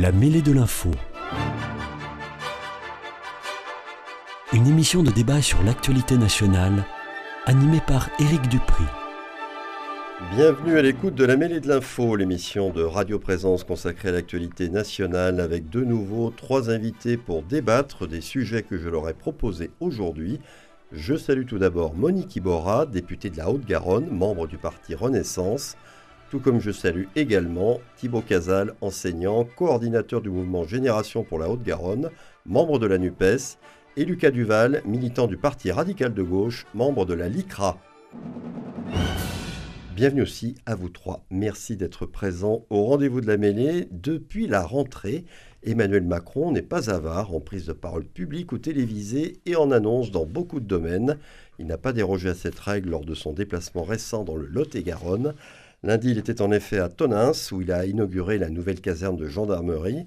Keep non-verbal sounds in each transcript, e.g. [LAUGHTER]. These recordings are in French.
La mêlée de l'info. Une émission de débat sur l'actualité nationale animée par Éric Dupri. Bienvenue à l'écoute de la mêlée de l'info, l'émission de Radio Présence consacrée à l'actualité nationale avec de nouveau trois invités pour débattre des sujets que je leur ai proposés aujourd'hui. Je salue tout d'abord Monique Iborra, députée de la Haute-Garonne, membre du parti Renaissance, tout comme je salue également Thibaut Casal, enseignant, coordinateur du mouvement Génération pour la Haute-Garonne, membre de la NUPES, et Lucas Duval, militant du Parti radical de gauche, membre de la LICRA. Bienvenue aussi à vous trois. Merci d'être présents au rendez-vous de la mêlée. Depuis la rentrée, Emmanuel Macron n'est pas avare en prise de parole publique ou télévisée et en annonce dans beaucoup de domaines. Il n'a pas dérogé à cette règle lors de son déplacement récent dans le Lot-et-Garonne. Lundi, il était en effet à Tonins, où il a inauguré la nouvelle caserne de gendarmerie,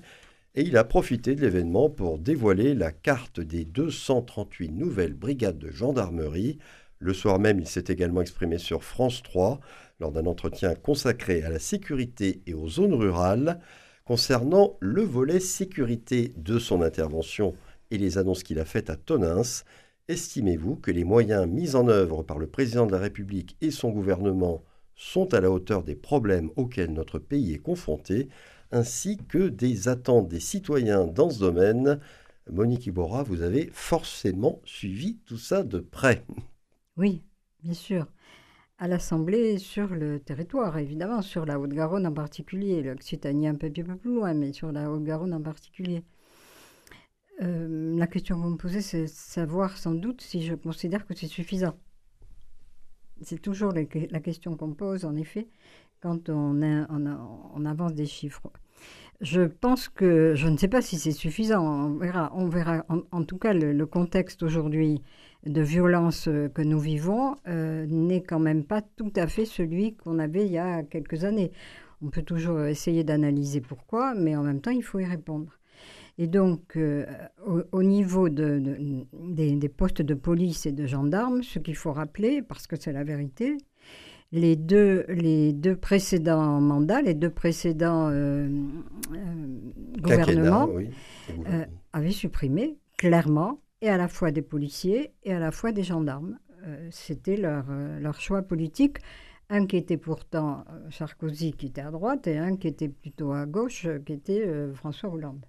et il a profité de l'événement pour dévoiler la carte des 238 nouvelles brigades de gendarmerie. Le soir même, il s'est également exprimé sur France 3 lors d'un entretien consacré à la sécurité et aux zones rurales. Concernant le volet sécurité de son intervention et les annonces qu'il a faites à Tonins, estimez-vous que les moyens mis en œuvre par le président de la République et son gouvernement sont à la hauteur des problèmes auxquels notre pays est confronté, ainsi que des attentes des citoyens dans ce domaine. Monique Iborra, vous avez forcément suivi tout ça de près. Oui, bien sûr. À l'Assemblée, sur le territoire, évidemment, sur la Haute-Garonne en particulier, l'Occitanie un peu, peu plus loin, mais sur la Haute-Garonne en particulier. Euh, la question que vous me posez, c'est savoir sans doute si je considère que c'est suffisant. C'est toujours la question qu'on pose, en effet, quand on, avance des chiffres. Je pense que, je ne sais pas si c'est suffisant, on verra. On verra. En, tout cas, le, contexte aujourd'hui de violence que nous vivons euh, n'est quand même pas tout à fait celui qu'on avait il y a quelques années. On peut toujours essayer d'analyser pourquoi, mais en même temps, il faut y répondre. Et donc, euh, au, niveau de, des, postes de police et de gendarmes, ce qu'il faut rappeler, parce que c'est la vérité, les deux, les deux précédents mandats, les deux précédents euh, euh, gouvernements avaient supprimé clairement et à la fois des policiers et à la fois des gendarmes. C'était leur, leur choix politique un qui était pourtant Sarkozy qui était à droite et un qui était plutôt à gauche qui était François Hollande.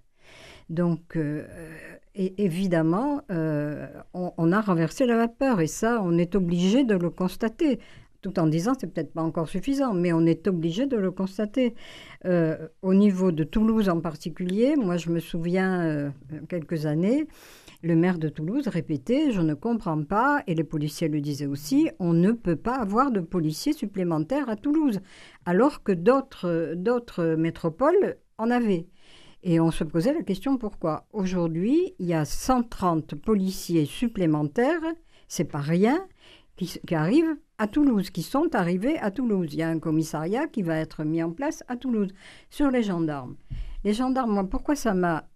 Donc, euh, évidemment, euh, on, a renversé la vapeur et ça, on est obligé de le constater. Tout en disant c'est peut-être pas encore suffisant, mais on est obligé de le constater. Euh, au niveau de Toulouse en particulier, moi je me souviens quelques années, le maire de Toulouse répétait Je ne comprends pas, et les policiers le disaient aussi, on ne peut pas avoir de policiers supplémentaires à Toulouse, alors que d'autres métropoles en avaient. Et on se posait la question pourquoi? Aujourd'hui, il y a 130 policiers supplémentaires, c'est pas rien, qui, arrivent à Toulouse, qui sont arrivés à Toulouse. Il y a un commissariat qui va être mis en place à Toulouse sur les gendarmes. Les gendarmes, moi, pourquoi ça m'a...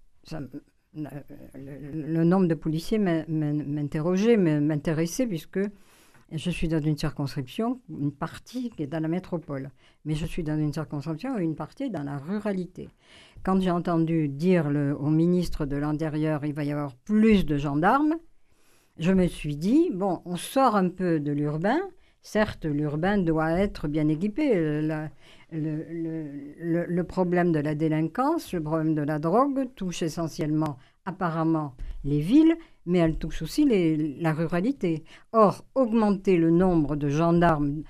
Le, le, nombre de policiers m'interrogeait, m'intéressait, puisque je suis dans une circonscription, une partie qui est dans la métropole, mais je suis dans une circonscription où une partie dans la ruralité. Quand j'ai entendu dire au ministre de l'Intérieur il va y avoir plus de gendarmes, je me suis dit, bon, on sort un peu de l'urbain. Certes, l'urbain doit être bien équipé. Le, problème de la délinquance, le problème de la drogue touche essentiellement, apparemment, les villes, mais elle touche aussi la ruralité. Or, augmenter le nombre de gendarmes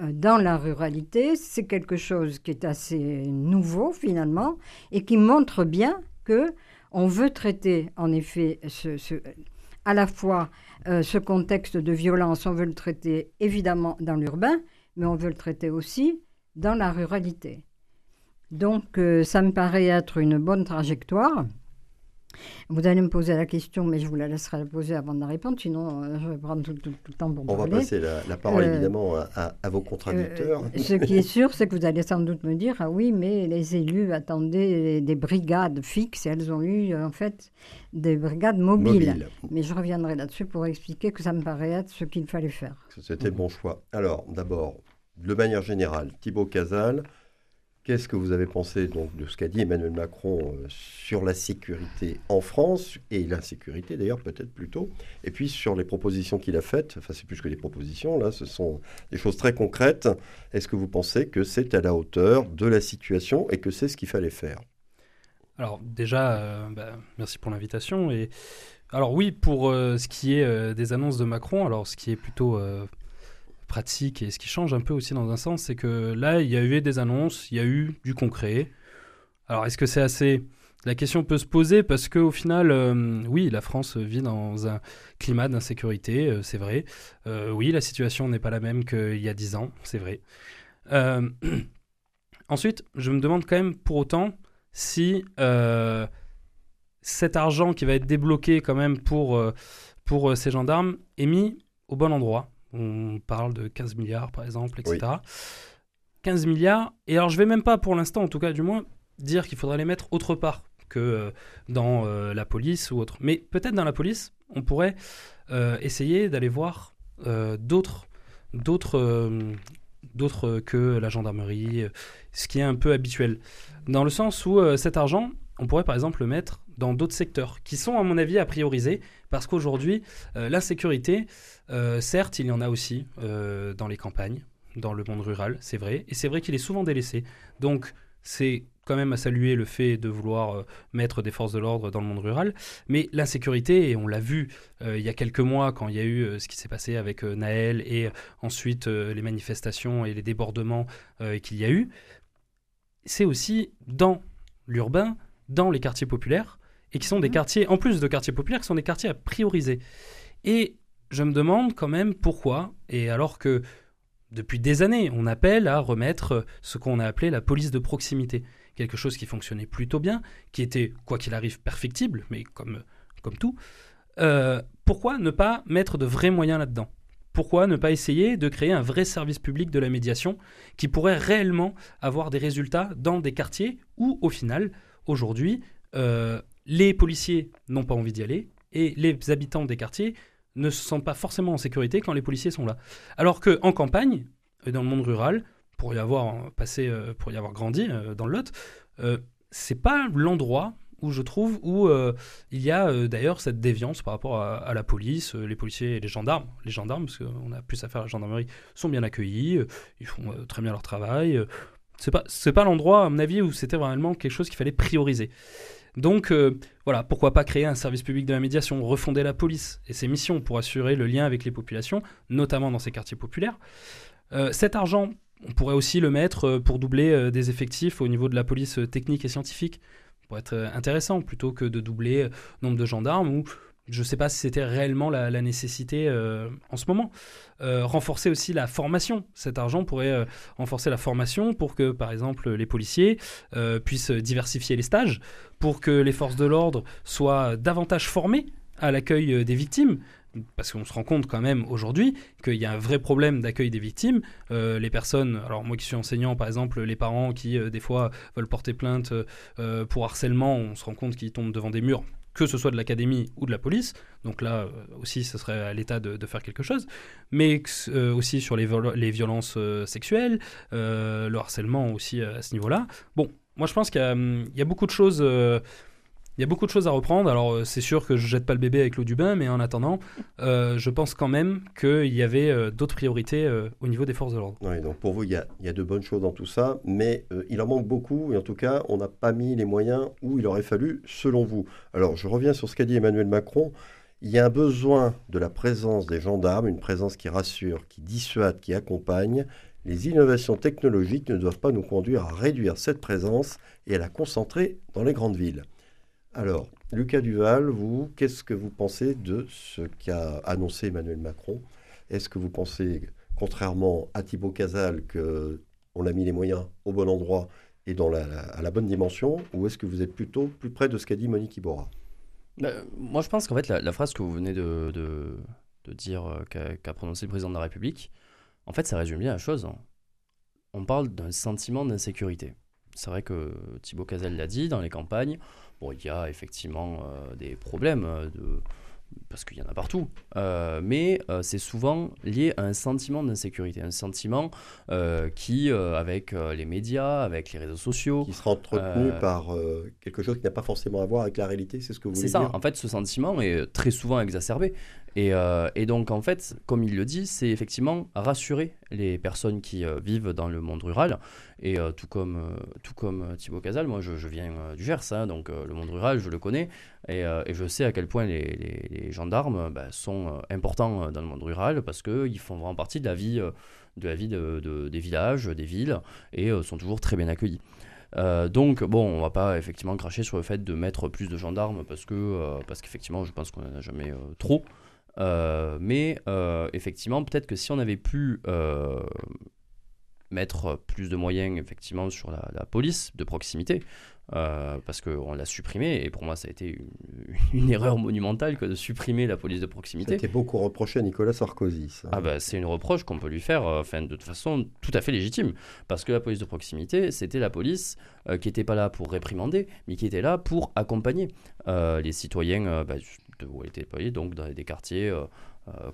euh, dans la ruralité, c'est quelque chose qui est assez nouveau finalement et qui montre bien que on veut traiter en effet à la fois euh, ce contexte de violence, on veut le traiter évidemment dans l'urbain, mais on veut le traiter aussi dans la ruralité. Donc euh, ça me paraît être une bonne trajectoire. Vous allez me poser la question, mais je vous la laisserai la poser avant de la répondre, sinon euh, je vais prendre tout, le temps pour On va passer la, parole euh, évidemment à, vos contradicteurs. Euh, ce qui est sûr, c'est que vous allez sans doute me dire, ah oui, mais les élus attendaient des brigades fixes et elles ont eu en fait des brigades mobiles. Mais je reviendrai là-dessus pour expliquer que ça me paraît être ce qu'il fallait faire. C'était le bon choix. Alors d'abord, de manière générale, Thibaut Casal, Qu'est-ce que vous avez pensé donc de ce qu'a dit Emmanuel Macron euh, sur la sécurité en France et l'insécurité d'ailleurs peut-être plutôt et puis sur les propositions qu'il a faites? Enfin c'est plus que des propositions là ce sont des choses très concrètes. Est-ce que vous pensez que c'est à la hauteur de la situation et que c'est ce qu'il fallait faire? Alors déjà euh, bah, merci pour l'invitation et alors oui pour euh, ce qui est des annonces de Macron alors ce qui est plutôt pratique et ce qui change un peu aussi dans un sens, c'est que là, il y a eu des annonces, il y a eu du concret. Alors, est-ce que c'est assez? La question peut se poser parce qu'au final, euh, oui, la France vit dans un climat d'insécurité, euh, c'est vrai. Euh, oui, la situation n'est pas la même qu'il y a dix ans, c'est vrai. [CLEARS THROAT] ensuite, je me demande quand même pour autant si cet argent qui va être débloqué quand même pour, pour ces gendarmes est mis au bon endroit on parle de 15 milliards, par exemple, etc. 15 milliards. Et alors, je vais même pas, pour l'instant, en tout cas, du moins, dire qu'il faudrait les mettre autre part que euh, dans euh, la police ou autre. Mais peut-être dans la police, on pourrait euh, essayer d'aller voir d'autres, d'autres, d'autres que la gendarmerie, ce qui est un peu habituel. Dans le sens où cet argent, on pourrait par exemple le mettre dans d'autres secteurs qui sont, à mon avis, à prioriser parce qu'aujourd'hui, l'insécurité, euh, certes, il y en a aussi euh, dans les campagnes, dans le monde rural, c'est vrai. Et c'est vrai qu'il est souvent délaissé. Donc, c'est quand même à saluer le fait de vouloir euh, mettre des forces de l'ordre dans le monde rural. Mais l'insécurité, et on l'a vu il y a quelques mois quand il y a eu ce qui s'est passé avec Naël et ensuite les manifestations et les débordements qu'il y a eu, c'est aussi dans l'urbain, dans les quartiers populaires, et qui sont des mmh. quartiers, en plus de quartiers populaires, qui sont des quartiers à prioriser. Et je me demande quand même pourquoi, et alors que depuis des années, on appelle à remettre ce qu'on a appelé la police de proximité, quelque chose qui fonctionnait plutôt bien, qui était, quoi qu'il arrive, perfectible, mais comme, comme tout, euh, pourquoi ne pas mettre de vrais moyens là-dedans? Pourquoi ne pas essayer de créer un vrai service public de la médiation qui pourrait réellement avoir des résultats dans des quartiers où, au final, aujourd'hui, euh, les policiers n'ont pas envie d'y aller et les habitants des quartiers ne se sentent pas forcément en sécurité quand les policiers sont là. Alors qu'en campagne, et dans le monde rural, pour y avoir passé, euh, pour y avoir grandi euh, dans le Lot, euh, c'est pas l'endroit où je trouve où il y a d'ailleurs cette déviance par rapport à, la police, les policiers et les gendarmes. Les gendarmes, parce qu'on a plus à faire à la gendarmerie, sont bien accueillis, ils font très bien leur travail. c'est pas, pas l'endroit, à mon avis, où c'était vraiment quelque chose qu'il fallait prioriser. Donc euh, voilà, pourquoi pas créer un service public de la médiation, refonder la police et ses missions pour assurer le lien avec les populations, notamment dans ces quartiers populaires. Euh, cet argent, on pourrait aussi le mettre euh, pour doubler des effectifs au niveau de la police technique et scientifique, pour être intéressant, plutôt que de doubler le nombre de gendarmes ou je ne sais pas si c'était réellement la, nécessité euh, en ce moment. Euh, renforcer aussi la formation. Cet argent pourrait euh, renforcer la formation pour que, par exemple, les policiers puissent diversifier les stages, pour que les forces de l'ordre soient davantage formées à l'accueil des victimes. parce qu'on se rend compte quand même aujourd'hui qu'il y a un vrai problème d'accueil des victimes. Les personnes, alors moi qui suis enseignant par exemple, les parents qui des fois veulent porter plainte pour harcèlement, on se rend compte qu'ils tombent devant des murs que ce soit de l'académie ou de la police. Donc là euh, aussi, ce serait à l'État de, faire quelque chose. Mais euh, aussi sur les, violences euh, sexuelles, le harcèlement aussi à ce niveau-là. Bon, moi je pense qu'il y, a beaucoup de choses il y a beaucoup de choses à reprendre. Alors, euh, c'est sûr que je jette pas le bébé avec l'eau du bain, mais en attendant, euh, je pense quand même qu'il y avait euh, d'autres priorités au niveau des forces de l'ordre. Oui, donc pour vous, il y, a, il y, a, de bonnes choses dans tout ça, mais il en manque beaucoup, et en tout cas, on n'a pas mis les moyens où il aurait fallu, selon vous. Alors, je reviens sur ce qu'a dit Emmanuel Macron. Il y a un besoin de la présence des gendarmes, une présence qui rassure, qui dissuade, qui accompagne. Les innovations technologiques ne doivent pas nous conduire à réduire cette présence et à la concentrer dans les grandes villes. Alors, Lucas Duval, vous, qu'est-ce que vous pensez de ce qu'a annoncé Emmanuel Macron? Est-ce que vous pensez, contrairement à Thibaut Casal, qu'on a mis les moyens au bon endroit et dans la, à la bonne dimension, ou est-ce que vous êtes plutôt plus près de ce qu'a dit Monique Iborra? Bah, Moi, je pense qu'en fait, la, phrase que vous venez de, dire euh, qu'a prononcé le président de la République, en fait, ça résume bien la chose. Hein. On parle d'un sentiment d'insécurité. C'est vrai que Thibaut Casal l'a dit dans les campagnes. Bon, il y a effectivement euh, des problèmes euh, de parce qu'il y en a partout, euh, mais c'est souvent lié à un sentiment d'insécurité, un sentiment qui, avec les médias, avec les réseaux sociaux... Qui sera entretenu par quelque chose qui n'a pas forcément à voir avec la réalité, c'est ce que vous voulez dire? C'est ça, en fait, ce sentiment est très souvent exacerbé. Et, et, donc, en fait, comme il le dit, c'est effectivement rassurer les personnes qui vivent dans le monde rural et euh, tout comme, euh, tout comme euh, Thibaut Casal, moi je, viens du Gers, hein, donc le monde rural, je le connais, et, je sais à quel point les, gendarmes bah, sont importants dans le monde rural parce qu'ils font vraiment partie de la vie, de la vie de, de, des villages, des villes, et sont toujours très bien accueillis. donc bon, on va pas effectivement cracher sur le fait de mettre plus de gendarmes parce que parce qu'effectivement, je pense qu'on en a jamais trop. Mais effectivement, peut-être que si on avait pu mettre plus de moyens effectivement sur la, police de proximité, euh, parce qu'on l'a supprimé, et pour moi ça a été [LAUGHS] une, erreur monumentale que de supprimer la police de proximité. C'était beaucoup reproché à Nicolas Sarkozy. Ah bah, c'est une reproche qu'on peut lui faire euh, enfin, de toute façon tout à fait légitime, parce que la police de proximité, c'était la police euh, qui n'était pas là pour réprimander, mais qui était là pour accompagner les citoyens bah, où elle était déployée, donc dans des quartiers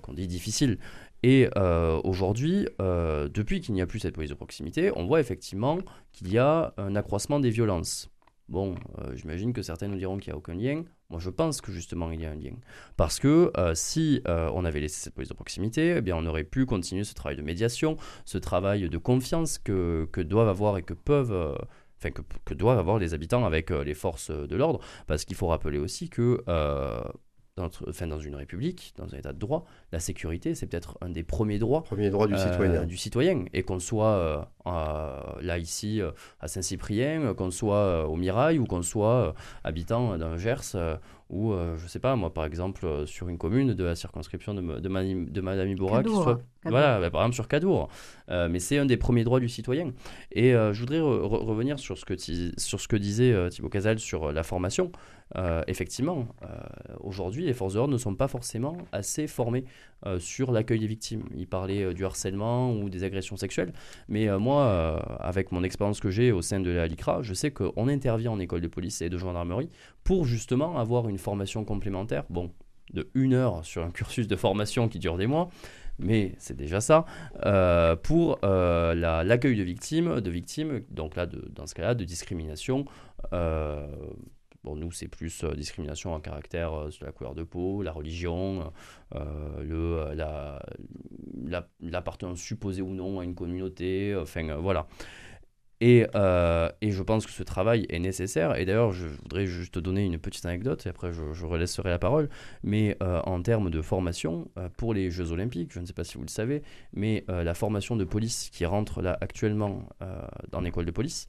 qu'on dit difficiles. Et euh, aujourd'hui, euh, depuis qu'il n'y a plus cette police de proximité, on voit effectivement qu'il y a un accroissement des violences. Bon, euh, j'imagine que certains nous diront qu'il n'y a aucun lien. Moi, je pense que justement, il y a un lien. Parce que si on avait laissé cette police de proximité, eh bien, on aurait pu continuer ce travail de médiation, ce travail de confiance que, que doivent avoir et que peuvent... Enfin, que, doivent avoir les habitants avec les forces de l'ordre, parce qu'il faut rappeler aussi que dans, enfin, dans une république, dans un état de droit, la sécurité, c'est peut-être un des premiers droits, Premier droit du, euh, citoyen. du citoyen. Et qu'on soit euh, là, ici, euh, à Saint-Cyprien, qu'on soit au Mirail ou qu'on soit habitant d'un Gers ou, je sais pas, moi, par exemple, sur une commune de la circonscription de, de, de Madame Iboura, qui soit, voilà, bah, par exemple sur Cadour. mais c'est un des premiers droits du citoyen. Et je voudrais revenir sur ce que, sur ce que disait Thibaut Casal sur la formation. effectivement, aujourd'hui, les forces de l'ordre ne sont pas forcément assez formées euh, sur l'accueil des victimes. Il parlait euh, du harcèlement ou des agressions sexuelles. Mais euh, moi, avec mon expérience que j'ai au sein de la LICRA, je sais qu'on intervient en école de police et de gendarmerie pour justement avoir une formation complémentaire. Bon, de une heure sur un [LAUGHS] cursus de formation qui dure des mois, mais c'est déjà ça, pour l'accueil de victimes, de victimes, donc là, de, dans ce cas-là, de discrimination Bon, nous, c'est plus euh, discrimination en caractère euh, sur la couleur de peau, la religion, euh, le, l'appartenance supposée ou non à une communauté, enfin voilà. Et, et, je pense que ce travail est nécessaire. Et d'ailleurs, je voudrais juste donner une petite anecdote, et après je, je relaisserai la parole. Mais en termes de formation, pour les Jeux Olympiques, je ne sais pas si vous le savez, mais la formation de police qui rentre là actuellement dans l'école de police,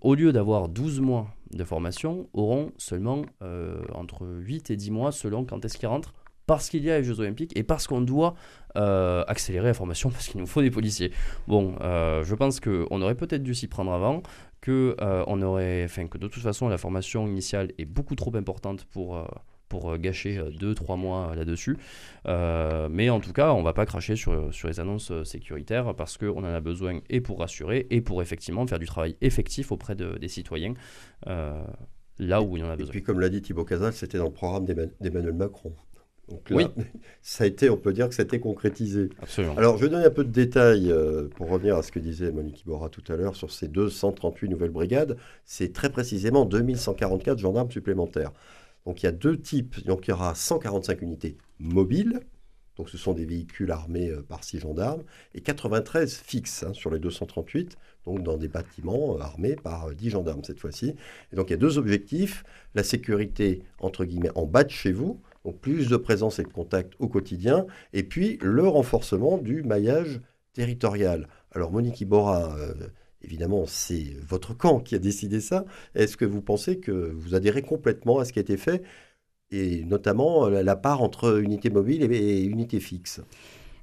au lieu d'avoir 12 mois de formation, auront seulement euh, entre 8 et 10 mois selon quand est-ce qu'ils rentrent, parce qu'il y a les Jeux Olympiques et parce qu'on doit euh, accélérer la formation, parce qu'il nous faut des policiers. Bon, euh, je pense qu'on aurait peut-être dû s'y prendre avant, que, on aurait, enfin, que de toute façon la formation initiale est beaucoup trop importante pour pour gâcher 2-3 mois là-dessus. mais en tout cas, on ne va pas cracher sur, sur les annonces sécuritaires parce qu'on en a besoin et pour rassurer et pour effectivement faire du travail effectif auprès des citoyens là où il y en a besoin. Et puis, comme l'a dit Thibaut Casal, c'était dans le programme d'Emmanuel Macron. Donc là, oui. [LAUGHS] ça a été, on peut dire que ça a été concrétisé. Absolument. Alors, je vais donner un peu de détails euh, pour revenir à ce que disait Monique Iborra tout à l'heure sur ces 238 nouvelles brigades. C'est très précisément 2144 gendarmes supplémentaires. Donc, il y a deux types. Donc, il y aura 145 unités mobiles. Donc, ce sont des véhicules armés euh, par six gendarmes. Et 93 fixes hein, sur les 238 donc dans des bâtiments euh, armés par 10 gendarmes cette fois-ci. Et donc il y a deux objectifs, la sécurité entre guillemets en bas de chez vous, donc plus de présence et de contact au quotidien, et puis le renforcement du maillage territorial. Alors Monique Iborra, euh, évidemment, c'est votre camp qui a décidé ça. Est-ce que vous pensez que vous adhérez complètement à ce qui a été fait, et notamment la part entre unité mobile et unité fixe?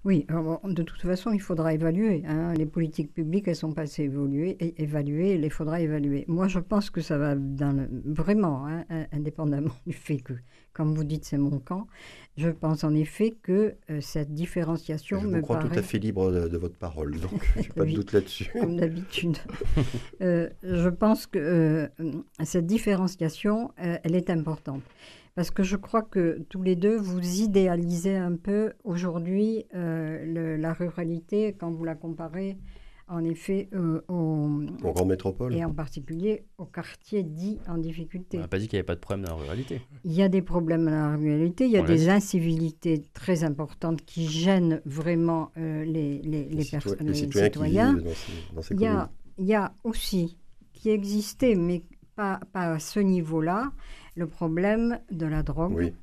Oui, de toute façon, il faudra évaluer. Hein. Les politiques publiques, elles sont pas assez et évaluées, il faudra évaluer. Moi, je pense que ça va vraiment, hein, indépendamment [LAUGHS] du fait que, comme vous dites, c'est mon camp, je pense en effet que euh, cette différenciation je me crois tout à fait libre de, votre parole, donc [LAUGHS] je n'ai pas de doute là-dessus. Comme d'habitude. [LAUGHS] Euh, je pense que euh, cette différenciation, elle est importante. Parce que je crois que tous les deux, vous idéalisez un peu aujourd'hui la ruralité quand vous la comparez en effet euh, aux, grandes métropoles. Et en particulier aux quartiers dits en difficulté. On n'a pas dit qu'il n'y avait pas de problème dans la ruralité. Il y a des problèmes dans la ruralité, il y a des incivilités très importantes qui gênent vraiment euh, les, les, les, les, citoyens. dans ces, il, y a, il y a aussi, qui existait, mais pas, pas à ce niveau-là, le problème de la drogue,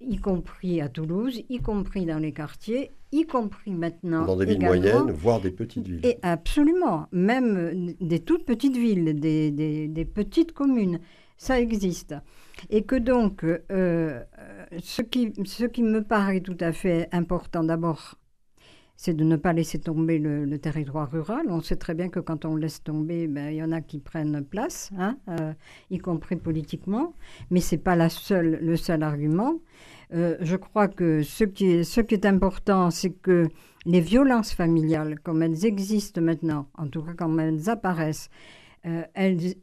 y compris à Toulouse, y compris dans les quartiers, y compris maintenant. Dans des villes moyennes, voire des petites villes. Et absolument, même des toutes petites villes, des, des, petites communes, ça existe. Et que donc, euh, ce, qui, ce qui me paraît tout à fait important, d'abord, c'est de ne pas laisser tomber le, territoire rural. On sait très bien que quand on laisse tomber, ben, il y en a qui prennent place, hein, euh, y compris politiquement, mais ce n'est pas la seule, le seul argument. Euh, je crois que ce qui est, ce qui est important, c'est que les violences familiales, comme elles existent maintenant, en tout cas quand elles apparaissent, euh,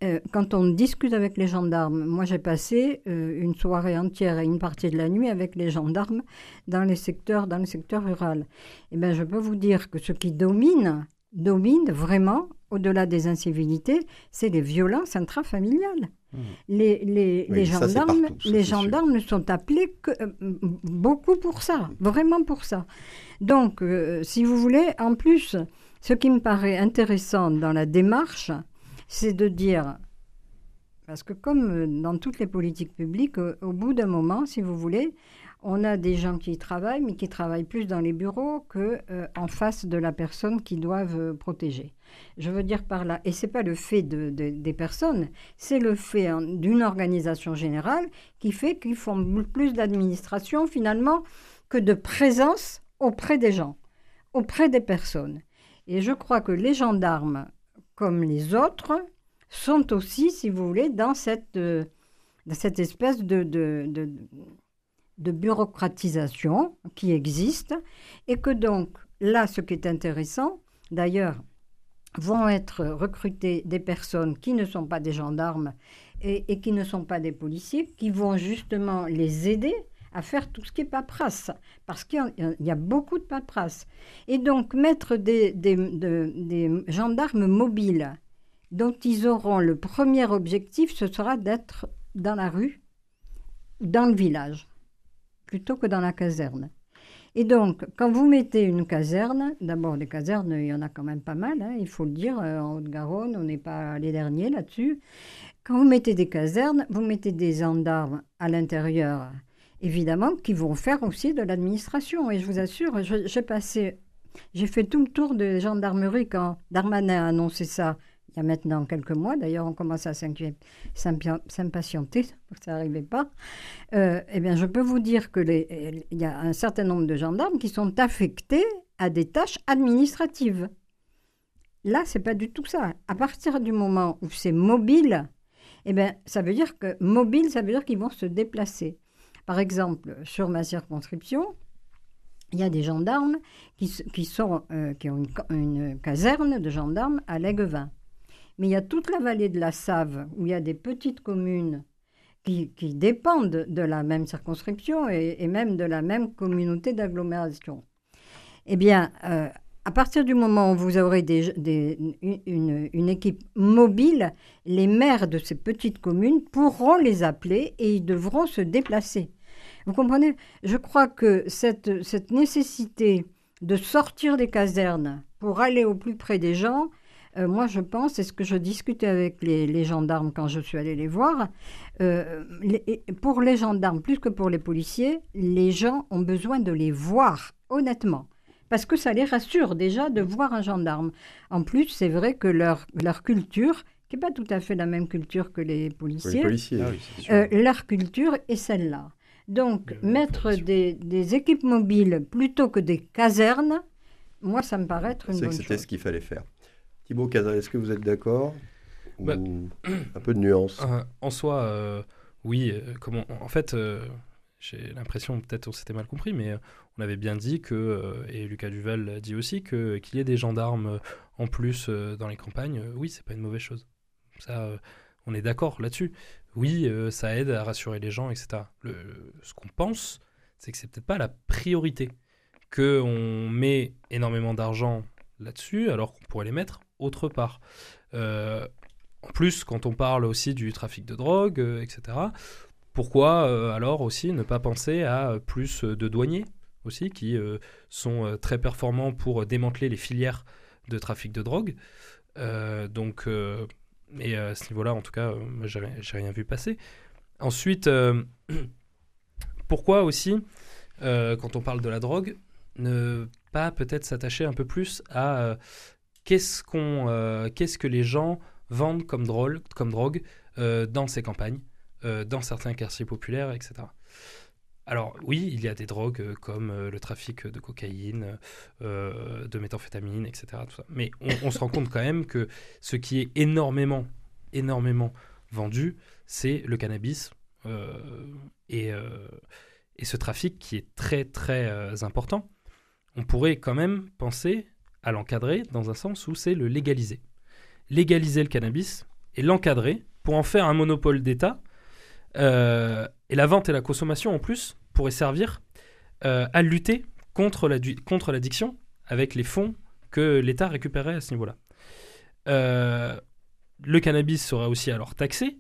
euh, quand on discute avec les gendarmes, moi j'ai passé euh, une soirée entière et une partie de la nuit avec les gendarmes dans les secteurs, dans le secteur rural. Et eh bien, je peux vous dire que ce qui domine, domine vraiment, au-delà des incivilités, c'est les violences intrafamiliales. Mmh. Les, les, les gendarmes, les gendarmes ne sont appelés que beaucoup pour ça, vraiment pour ça. Donc, si vous voulez, en plus, ce qui me paraît intéressant dans la démarche, c'est de dire, parce que comme dans toutes les politiques publiques, au, bout d'un moment, si vous voulez, on a des gens qui travaillent, mais qui travaillent plus dans les bureaux que euh, en face de la personne qu'ils doivent euh, protéger. Je veux dire par là, et c'est pas le fait de, des personnes, c'est le fait hein, d'une organisation générale qui fait qu'ils font plus d'administration finalement que de présence auprès des gens, auprès des personnes. Et je crois que les gendarmes comme les autres, sont aussi, si vous voulez, dans cette, euh, cette espèce de, de, de, bureaucratisation qui existe, et que donc, là, ce qui est intéressant, d'ailleurs, vont être recrutées des personnes qui ne sont pas des gendarmes et, qui ne sont pas des policiers, qui vont justement les aider à faire tout ce qui est paperasse, parce qu'il y, a beaucoup de paperasse. Et donc mettre des, des, gendarmes mobiles dont ils auront le premier objectif, ce sera d'être dans la rue, dans le village, plutôt que dans la caserne. Et donc, quand vous mettez une caserne, d'abord des casernes, il y en a quand même pas mal, hein, il faut le dire, euh, en Haute-Garonne, on n'est pas les derniers là-dessus. Quand vous mettez des casernes, vous mettez des gendarmes à l'intérieur évidemment, qui vont faire aussi de l'administration. Et je vous assure, j'ai passé, j'ai fait tout le tour de gendarmerie quand Darmanin a annoncé ça il y a maintenant quelques mois. D'ailleurs, on commence à s'impatienter, ça n'arrivait pas. Euh, eh bien, je peux vous dire que il y a un certain nombre de gendarmes qui sont affectés à des tâches administratives. Là, c'est pas du tout ça. À partir du moment où c'est mobile, eh bien, ça veut dire que mobile, ça veut dire qu'ils vont se déplacer. Par exemple, sur ma circonscription, il y a des gendarmes qui, euh, ont une, caserne de gendarmes à Lèguevin. Mais il y a toute la vallée de la Save, où il y a des petites communes qui, dépendent de la même circonscription et, même de la même communauté d'agglomération. Eh bien, euh, à partir du moment où vous aurez une, équipe mobile, les maires de ces petites communes pourront les appeler et ils devront se déplacer. Vous comprenez? Je crois que cette, cette nécessité de sortir des casernes pour aller au plus près des gens, euh, moi je pense, c'est ce que je discutais avec les, gendarmes quand je suis allée les voir, euh, pour les gendarmes plus que pour les policiers, les gens ont besoin de les voir, honnêtement. Parce que ça les rassure déjà de voir un gendarme. En plus, c'est vrai que leur, leur culture, qui n'est pas tout à fait la même culture que les policiers, ah euh, leur culture est celle-là. Donc, mettre des, équipes mobiles plutôt que des casernes, moi, ça me paraît être une bonne chose. C'était ce qu'il fallait faire. Thibaut Casal, est-ce que vous êtes d'accord bah, Un peu de nuance? Euh, en soi, euh, oui. Euh, comment, en fait, j'ai l'impression, peut-être on s'était mal compris, mais on avait bien dit que, et Lucas Duval dit aussi, que qu'il y ait des gendarmes en plus dans les campagnes, oui, c'est pas une mauvaise chose. Ça, on est d'accord là-dessus oui, euh, ça aide à rassurer les gens, etc. ce qu'on pense, c'est que c'est peut-être pas la priorité, qu'on met énormément d'argent là-dessus, alors qu'on pourrait les mettre autre part. Euh, en plus, quand on parle aussi du trafic de drogue, euh, etc., pourquoi alors aussi ne pas penser à plus de douaniers aussi, qui sont très performants pour démanteler les filières de trafic de drogue? Donc, et euh, à ce niveau-là, en tout cas, euh, j'ai rien vu passer. Ensuite, euh, [CLEARS THROAT] pourquoi aussi, quand on parle de la drogue, ne pas peut-être s'attacher un peu plus à qu'est-ce que les gens vendent comme, drôle, comme drogue dans ces campagnes, dans certains quartiers populaires, etc. Alors oui, il y a des drogues euh, comme euh, le trafic de cocaïne, euh, de méthamphétamine, etc. Mais on, se rend compte quand même que ce qui est énormément, énormément vendu, c'est le cannabis et, et, ce trafic qui est très très important. On pourrait quand même penser à l'encadrer dans un sens où c'est le légaliser. Légaliser le cannabis et l'encadrer pour en faire un monopole d'État et la vente et la consommation, en plus, pourraient servir euh, à lutter contre l'addiction avec les fonds que l'État récupérait à ce niveau-là. Euh, le cannabis serait aussi alors taxé,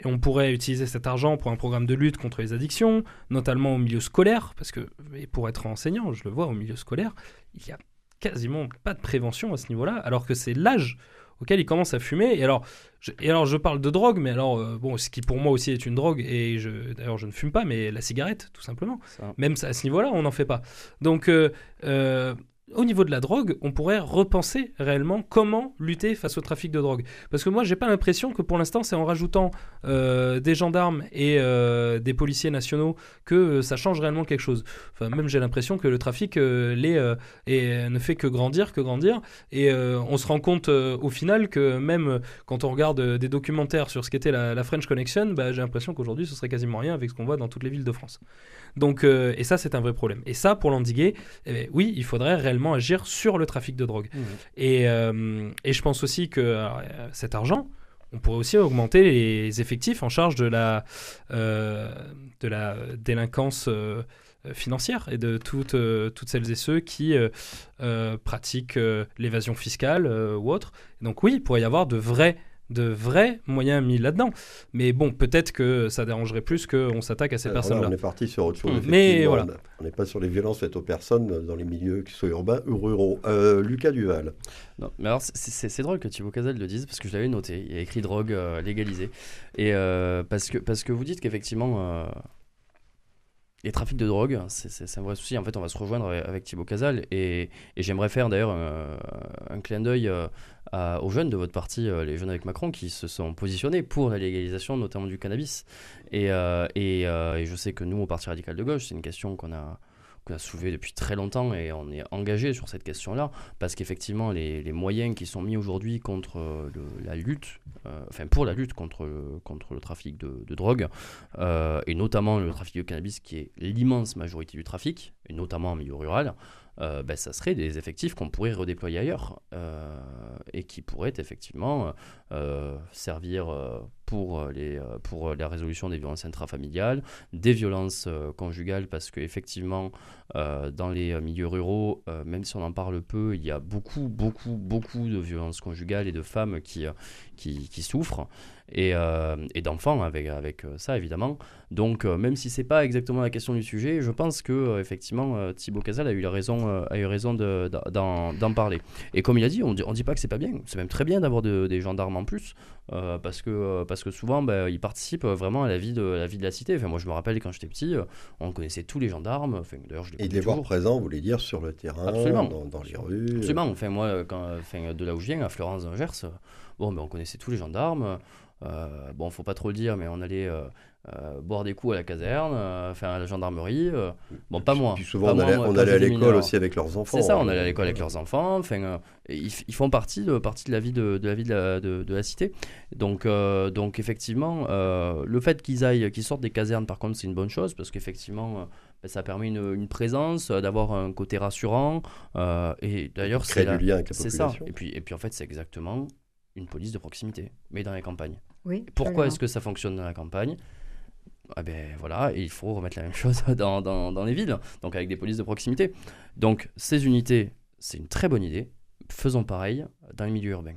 et on pourrait utiliser cet argent pour un programme de lutte contre les addictions, notamment au milieu scolaire, parce que pour être enseignant, je le vois au milieu scolaire, il y a quasiment pas de prévention à ce niveau-là, alors que c'est l'âge auquel il commence à fumer. Et alors, je, et alors je parle de drogue, mais alors, euh, bon, ce qui pour moi aussi est une drogue, et d'ailleurs je ne fume pas, mais la cigarette, tout simplement. Même à ce niveau-là, on n'en fait pas. Donc, euh, euh, au niveau de la drogue, on pourrait repenser réellement comment lutter face au trafic de drogue. Parce que moi, j'ai pas l'impression que pour l'instant, c'est en rajoutant euh, des gendarmes et euh, des policiers nationaux que euh, ça change réellement quelque chose. Enfin, même j'ai l'impression que le trafic les, et, ne fait que grandir, que grandir. Et on se rend compte au final que même quand on regarde des documentaires sur ce qu'était la, French Connection, bah, j'ai l'impression qu'aujourd'hui, ce serait quasiment rien avec ce qu'on voit dans toutes les villes de France. Donc, et ça, c'est un vrai problème. Et ça, pour l'endiguer, eh ben, oui, il faudrait réellement agir sur le trafic de drogue. Mmh. Et, euh, et, je pense aussi que euh, cet argent, on pourrait aussi augmenter les effectifs en charge de la, euh, de la délinquance financière et de toutes, toutes celles et ceux qui pratiquent l'évasion fiscale ou autre. Donc oui, il pourrait y avoir de vrais de vrais moyens mis là-dedans. Mais bon, peut-être que ça dérangerait plus qu'on s'attaque à ces personnes-là. On est parti sur autre chose. Mais voilà. On n'est pas sur les violences faites aux personnes dans les milieux, qui soient urbains ou ruraux. Euh, Lucas Duval. Non, mais alors c'est drôle que Thibaut Casal le dise parce que je l'avais noté. Il a écrit drogue euh, légalisée. Et euh, parce, que, parce que vous dites qu'effectivement les trafics de drogue, c'est un vrai souci. En fait, on va se rejoindre avec Thibaut Casal. Et, et j'aimerais faire d'ailleurs un, clin d'œil aux jeunes de votre parti, euh, les jeunes avec Macron, qui se sont positionnés pour la légalisation, notamment du cannabis. Et, euh, euh, je sais que nous, au Parti radical de gauche, c'est une question qu'on a qu'on a soulevé depuis très longtemps et on est engagé sur cette question-là, parce qu'effectivement, les, les, moyens qui sont mis aujourd'hui contre la lutte, enfin pour la lutte contre le, contre le trafic de, de drogue, et notamment le trafic de cannabis qui est l'immense majorité du trafic, et notamment en milieu rural, euh, ben, ça serait des effectifs qu'on pourrait redéployer ailleurs euh, et qui pourraient effectivement euh, servir pour, les, pour la résolution des violences intrafamiliales, des violences conjugales, parce qu'effectivement, dans les milieux ruraux, même si on en parle peu, il y a beaucoup, beaucoup, beaucoup de violences conjugales et de femmes qui, qui souffrent et, euh, et d'enfants avec, avec euh, ça évidemment. Donc euh, même si c'est pas exactement la question du sujet, je pense que effectivement Thibaut Casal a eu raison, a eu raison d'en parler. Et comme il a dit, on dit, on dit pas que c'est pas bien, c'est même très bien d'avoir des gendarmes en plus parce que parce que souvent ben, ils participent vraiment à la vie de la vie de la cité. Enfin moi je me rappelle quand j'étais petit, on connaissait tous les gendarmes. Enfin d'ailleurs je les Et de les voir présents, vous voulez dire sur le terrain, Dans, dans, les rues. Absolument. Enfin moi quand, enfin, de là où je viens, à Florence d'Angers, bon ben, on connaissait tous les gendarmes. Euh, bon, faut pas trop le dire, mais on allait euh, euh, boire des coups à la caserne, enfin à la gendarmerie. bon, pas moi. Puis souvent, on, allait, à l'école aussi avec leurs enfants. C'est ça, on allait à l'école avec leurs enfants. Enfin, ils, font partie de, partie de la vie de, la vie de la, de, la cité. Donc, donc effectivement, le fait qu'ils aillent, qu'ils sortent des casernes, par contre, c'est une bonne chose parce qu'effectivement ben, ça permet une, une présence, d'avoir un côté rassurant. et d'ailleurs, c'est du lien avec la population. C'est ça. Et puis, et puis en fait, c'est exactement une police de proximité, mais dans les campagnes. Pourquoi est-ce que ça fonctionne dans la campagne? Ah ben voilà, il faut remettre la même [LAUGHS] chose dans, dans, dans, les villes, donc avec des polices de proximité. Donc ces unités, c'est une très bonne idée. Faisons pareil dans les milieux urbains.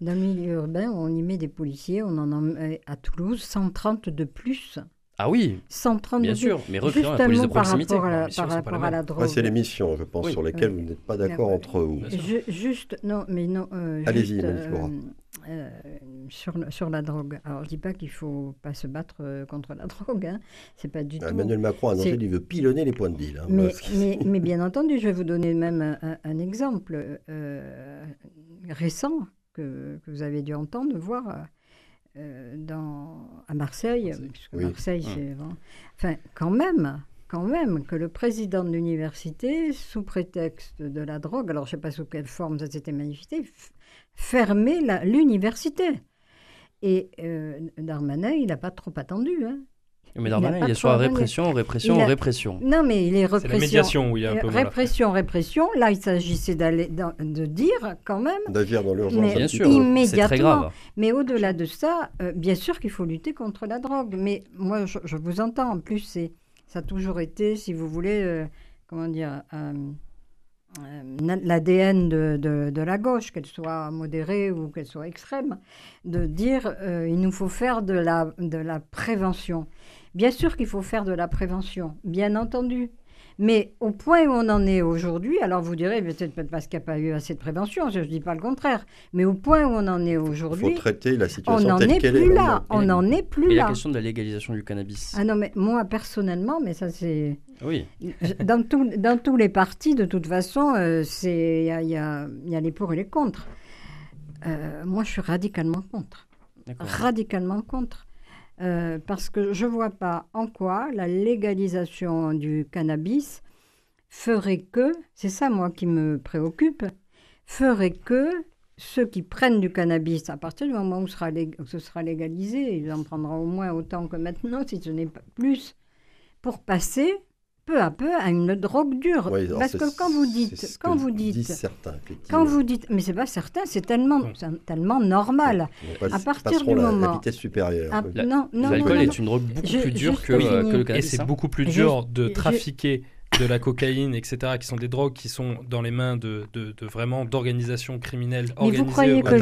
Dans le milieu urbain, on y met des policiers, on en a à Toulouse 130 de plus. Ah oui 130 Bien sûr, mais recréant la police de proximité. Par rapport à la, par rapport à la drogue. c'est les missions, je pense, sur lesquelles vous n'êtes pas d'accord entre vous. juste, non, mais non. Euh, Allez-y, euh, euh, sur, sur la drogue. Alors, je dis pas qu'il faut pas se battre euh, contre la [LAUGHS] drogue. Hein. C'est pas du tout. Emmanuel Macron a annoncé qu'il veut pilonner les points de deal. Hein, mais, mais, [LAUGHS] mais, bien entendu, je vais vous donner même un, exemple récent que, que, vous avez dû entendre, voir. Euh, dans, à Marseille, puisque Marseille, c'est... Enfin, quand même, quand même, que le président de l'université, sous prétexte de la drogue, alors je ne sais pas sous quelle forme ça s'était manifesté, fermait l'université. Et euh, Darmanin, il n'a pas trop attendu. Hein. Mais Darmanin, il, est soit répression, répression, répression. Non, mais il est répression. C'est la médiation où il y a un peu Répression, répression. Là, il s'agissait d'aller de dire quand même. D'agir dans l'urgence. Bien sûr, immédiatement. Très grave. Mais au-delà de ça, euh, bien sûr qu'il faut lutter contre la drogue. Mais moi, je, vous entends. En plus, c'est ça a toujours été, si vous voulez, euh, comment dire. Euh, l'ADN de, de, de, la gauche, qu'elle soit modérée ou qu'elle soit extrême, de dire il nous faut faire de la, de la prévention. Bien sûr qu'il faut faire de la prévention, bien entendu. Mais au point où on en est aujourd'hui, alors vous direz peut-être parce qu'il n'y a pas eu assez de prévention, je ne dis pas le contraire, mais au point où on en est aujourd'hui, il faut traiter la situation on n'en est plus là. On n'en est plus là. la question de la légalisation du cannabis. Ah non, mais moi personnellement, mais ça c'est. Oui. Dans, tout, dans tous les partis, de toute façon, euh, il y a, y, a, y a, les pour et les contre. Euh, moi, je suis radicalement contre. Radicalement contre. Euh, parce que je ne vois pas en quoi la légalisation du cannabis ferait que, c'est ça moi qui me préoccupe, ferait que ceux qui prennent du cannabis, à partir du moment où sera, ce sera légalisé, ils en prendront au moins autant que maintenant, si ce n'est pas plus, pour passer peu à peu à une drogue dure. Parce que quand vous dites, quand vous dites, certains, quand vous dites, mais c'est pas certain, c'est tellement, tellement normal. à partir du moment, la vitesse supérieure. Ah, non, non, L'alcool est une drogue beaucoup plus dure que, euh, que, le cannabis. Et c'est hein. beaucoup plus dur de trafiquer de la cocaïne, etc., qui sont des drogues qui sont dans les mains de, de, vraiment d'organisations criminelles organisées vous croyez que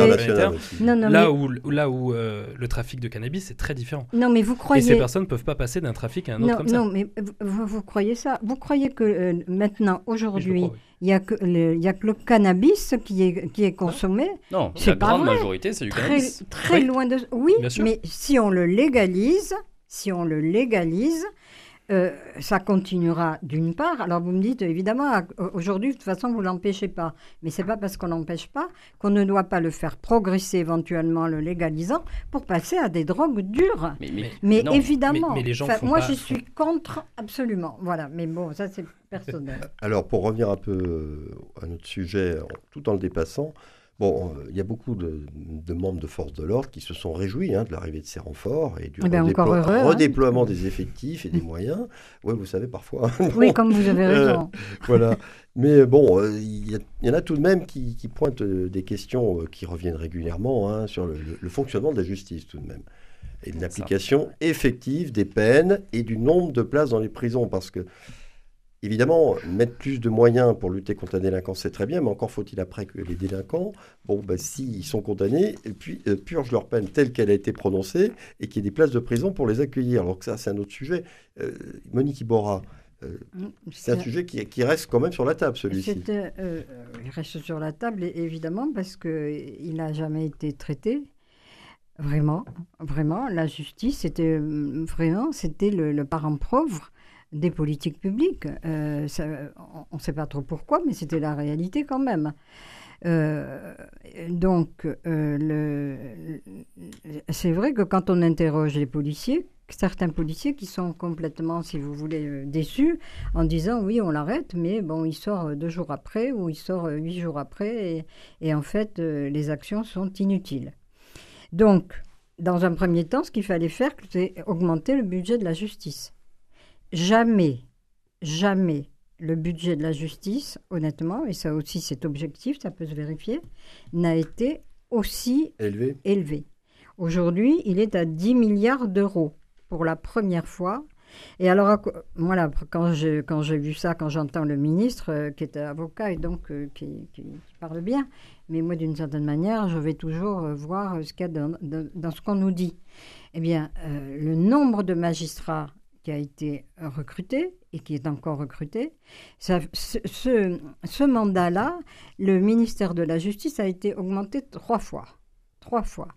là, où, là où euh, le trafic de cannabis est très différent. Non, mais vous croyez... Et ces personnes ne peuvent pas passer d'un trafic à un autre comme ça. Non, mais vous, vous, croyez ça? Vous croyez que euh, maintenant, aujourd'hui, il n'y a, que le, y a que le cannabis qui est, qui est consommé? Non, la grande majorité, c'est du cannabis. Très loin de... Oui, mais si on le légalise, si on le légalise, euh, ça continuera d'une part. Alors vous me dites évidemment aujourd'hui de toute façon vous l'empêchez pas, mais c'est pas parce qu'on n'empêche pas qu'on ne doit pas le faire progresser éventuellement le légalisant pour passer à des drogues dures. Mais, évidemment, moi je suis contre absolument. Voilà, mais bon ça c'est personnel. [LAUGHS] Alors pour revenir un peu euh, à notre sujet, tout en le dépassant. Bon, euh, il y a beaucoup de, membres de forces de l'ordre qui se sont réjouis hein, de l'arrivée de ces renforts et du eh ben, hein. redéploiement des effectifs et des moyens. Oui, vous savez, parfois. [LAUGHS] oui, comme vous avez euh, raison. voilà. Mais bon, euh, il y, en a tout de même qui, pointent des questions qui reviennent régulièrement hein, sur le, le, fonctionnement de la justice, tout de même. Et une application effective des peines et du nombre de places dans les prisons. Parce que Évidemment, mettre plus de moyens pour lutter contre la délinquance, c'est très bien, mais encore faut-il après que les délinquants, bon, ben, s'ils sont condamnés, et puis, euh, purgent leur peine telle qu'elle a été prononcée et qu'il y ait des places de prison pour les accueillir. Alors que ça, c'est un autre sujet. Euh, Monique Iborra, euh, mm, c'est un sujet qui, reste quand même sur la table, celui-ci. il reste sur la table, évidemment, parce qu'il n'a jamais été traité. Vraiment, vraiment, la justice, c'était vraiment, c'était le, le parent pauvre des politiques publiques. Euh, on ne sait pas trop pourquoi, mais c'était la réalité quand même. Euh, donc, euh, c'est vrai que quand on interroge les policiers, certains policiers qui sont complètement, si vous voulez, déçus en disant oui, on l'arrête, mais bon, il sort deux jours après ou il sort huit jours après et, et en fait, les actions sont inutiles. Donc, dans un premier temps, ce qu'il fallait faire, c'est augmenter le budget de la justice jamais, jamais le budget de la justice, honnêtement, et ça aussi c'est objectif, ça peut se vérifier, n'a été aussi élevé. élevé. Aujourd'hui, il est à 10 milliards d'euros pour la première fois. Et alors, voilà, quand j'ai, quand j'ai vu ça, quand j'entends le ministre, euh, qui est avocat et donc euh, qui, parle bien, mais moi, d'une certaine manière, je vais toujours euh, voir ce qu'il y a dans, dans, ce qu'on nous dit. Eh bien, le nombre de magistrats a été recruté et qui est encore recruté. ce, mandat-là, le ministère de la Justice a été augmenté trois fois. Trois fois.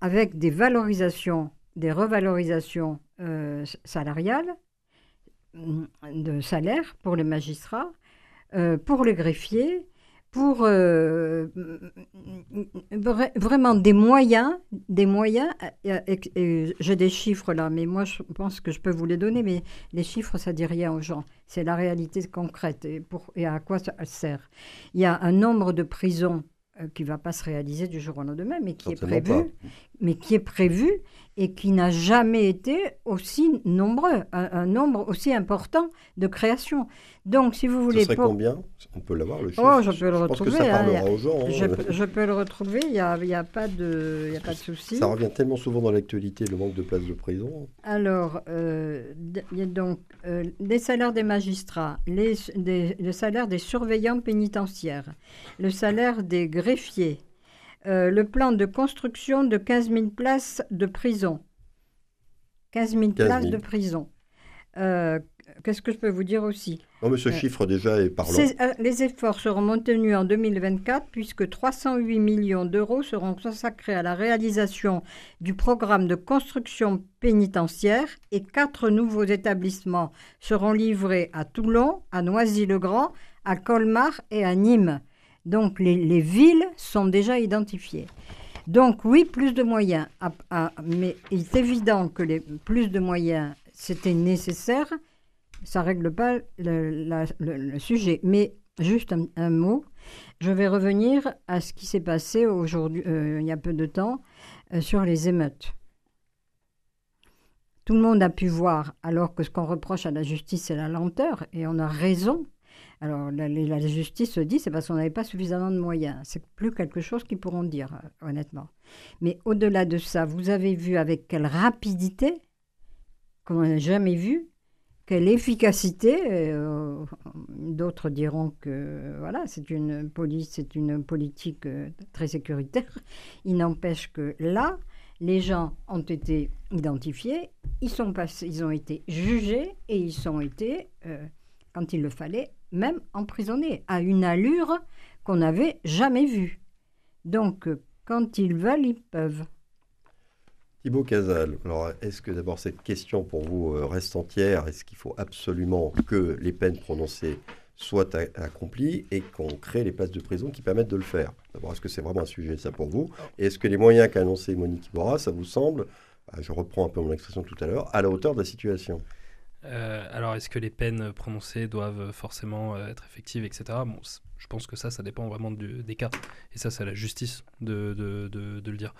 Avec des valorisations, des revalorisations euh, salariales, de salaire pour les magistrats, euh, pour les greffiers, pour euh, vraiment des moyens, des moyens, j'ai des chiffres là, mais moi je pense que je peux vous les donner, mais les chiffres ça dit rien aux gens, c'est la réalité concrète et, pour, et à quoi ça sert. Il y a un nombre de prisons euh, qui ne va pas se réaliser du jour au lendemain, mais qui est prévu, mais qui est prévu et qui n'a jamais été aussi nombreux, un, nombre aussi important de créations. Donc, si vous voulez... Ce serait combien? On peut l'avoir, le chiffre Oh, je peux le retrouver. Pense que ça hein, aux gens, hein. je, peux le retrouver, il n'y a, y a, pas de, y a pas de souci. Ça revient tellement souvent dans l'actualité, le manque de places de prison. Alors, euh, il y a donc euh, les salaires des magistrats, les, le salaire des surveillants pénitentiaires, le salaire des greffiers, euh, le plan de construction de 15 000 places de prison. 15 000 places de prison. Euh, qu'est-ce que je peux vous dire aussi? Non, mais ce euh, chiffre déjà est parlant. les efforts seront maintenus en 2024 puisque 308 millions d'euros seront consacrés à la réalisation du programme de construction pénitentiaire et quatre nouveaux établissements seront livrés à Toulon, à Noisy-le-Grand, à Colmar et à Nîmes. Donc les, villes sont déjà identifiées. Donc oui, plus de moyens, mais il est évident que plus de moyens, c'était nécessaire. Ça ne règle pas le, sujet. Mais juste un, mot, je vais revenir à ce qui s'est passé aujourd'hui, euh, il y a peu de temps, euh, sur les émeutes. Tout le monde a pu voir, alors que ce qu'on reproche à la justice, c'est la lenteur, et on a raison alors la, justice se dit c'est parce qu'on n'avait pas suffisamment de moyens. C'est plus quelque chose qu'ils pourront dire, euh, honnêtement. Mais au-delà de ça, vous avez vu avec quelle rapidité, comme on n'a jamais vu, quelle efficacité. Euh, d'autres diront que voilà, c'est une police, c'est une politique euh, très sécuritaire. Il n'empêche que là, les gens ont été identifiés, ils, sont ils ont été jugés et ils ont été, quand il le fallait, même emprisonnés, à une allure qu'on n'avait jamais vue. Donc, quand ils veulent, ils peuvent. Thibaut Casal, alors est-ce que d'abord cette question pour vous euh, reste entière? Est-ce qu'il faut absolument que les peines prononcées soient accomplies et qu'on crée les places de prison qui permettent de le faire? D'abord, est-ce que c'est vraiment un sujet ça pour vous? Est-ce que les moyens qu'a annoncé Monique Bora, ça vous semble, bah, je reprends un peu mon expression tout à l'heure, à la hauteur de la situation euh, alors, est-ce que les peines prononcées doivent forcément euh, être effectives, etc. Bon, je pense que ça, ça dépend vraiment des cas. Et ça, c'est à la justice de, le dire.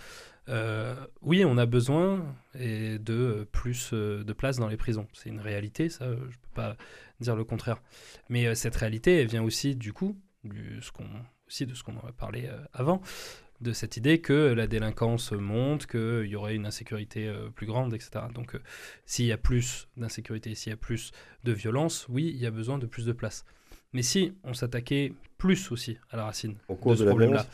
Euh, oui, on a besoin et de plus de place dans les prisons. C'est une réalité, ça, je ne peux pas dire le contraire. Mais cette réalité, elle vient aussi du coup, du, aussi de ce qu'on en a parlé avant, de cette idée que la délinquance monte, qu'il y aurait une insécurité euh, plus grande, etc. Donc euh, s'il y a plus d'insécurité, s'il y a plus de violence, oui, il y a besoin de plus de place. Mais si on s'attaquait plus aussi à la racine de ce problème-là,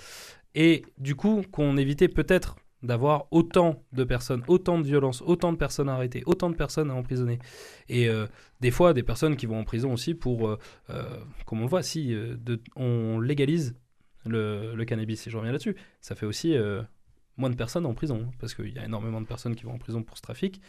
et du coup qu'on évitait peut-être d'avoir autant de personnes, autant de violences, autant de personnes arrêtées, autant de personnes à emprisonner. Et euh, des fois, des personnes qui vont en prison aussi pour, comme on le voit, si on légalise le, cannabis, si je reviens là-dessus, ça fait aussi euh, moins de personnes en prison, hein, parce qu'il y a énormément de personnes qui vont en prison pour ce trafic,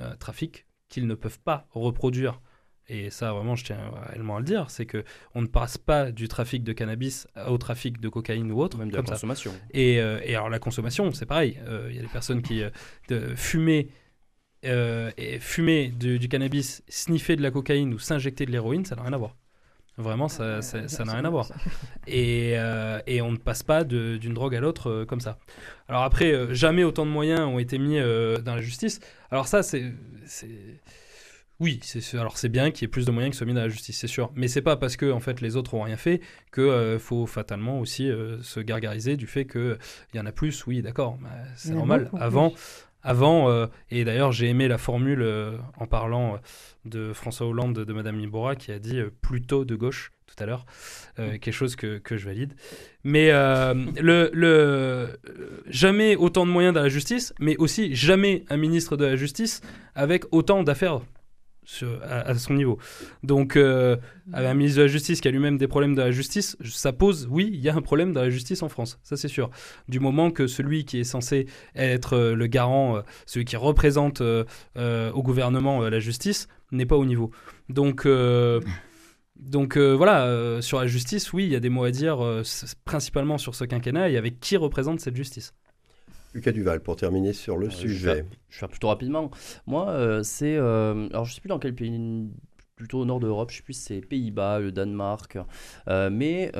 euh, trafic qu'ils ne peuvent pas reproduire. Et ça, vraiment, je tiens réellement à le dire, c'est que on ne passe pas du trafic de cannabis au trafic de cocaïne ou autre. Même de la consommation. Et, euh, et, alors la consommation, c'est pareil. Il y a des personnes qui fumaient et fumer du, du, cannabis, sniffer de la cocaïne ou s'injecter de l'héroïne, ça n'a rien à voir. Vraiment, ça n'a rien à voir. [LAUGHS] Et, euh, et, on ne passe pas d'une drogue à l'autre euh, comme ça. Alors après, euh, jamais autant de moyens ont été mis dans la justice. Alors ça, c'est... Oui, alors c'est bien qu'il y ait plus de moyens qui soient mis dans la justice, c'est sûr. Mais c'est pas parce que en fait les autres ont rien fait que faut fatalement aussi se gargariser du fait qu'il y en a plus. Oui, d'accord, bah, c'est normal. Avant, avant, euh, et d'ailleurs j'ai aimé la formule euh, en parlant euh, de François Hollande, de, Madame Libora, qui a dit plutôt de gauche tout à l'heure, mm. quelque chose que, que, je valide. Mais [LAUGHS] le, le, jamais autant de moyens dans la justice, mais aussi jamais un ministre de la justice avec autant d'affaires à, son niveau. Donc, euh, un ministre de la Justice qui a lui-même des problèmes de la justice, ça pose, oui, il y a un problème dans la justice en France, ça c'est sûr. Du moment que celui qui est censé être euh, le garant, euh, celui qui représente au gouvernement la justice, n'est pas au niveau. Donc, donc voilà, sur la justice, oui, il y a des mots à dire, principalement sur ce quinquennat et avec qui représente cette justice. Lucas Duval, pour terminer sur le sujet. Je vais, faire, plutôt rapidement. Moi, euh, c'est. Euh, alors, je ne sais plus dans quel pays, plutôt au nord de l'Europe, je ne sais plus si c'est Pays-Bas, le Danemark. Euh, mais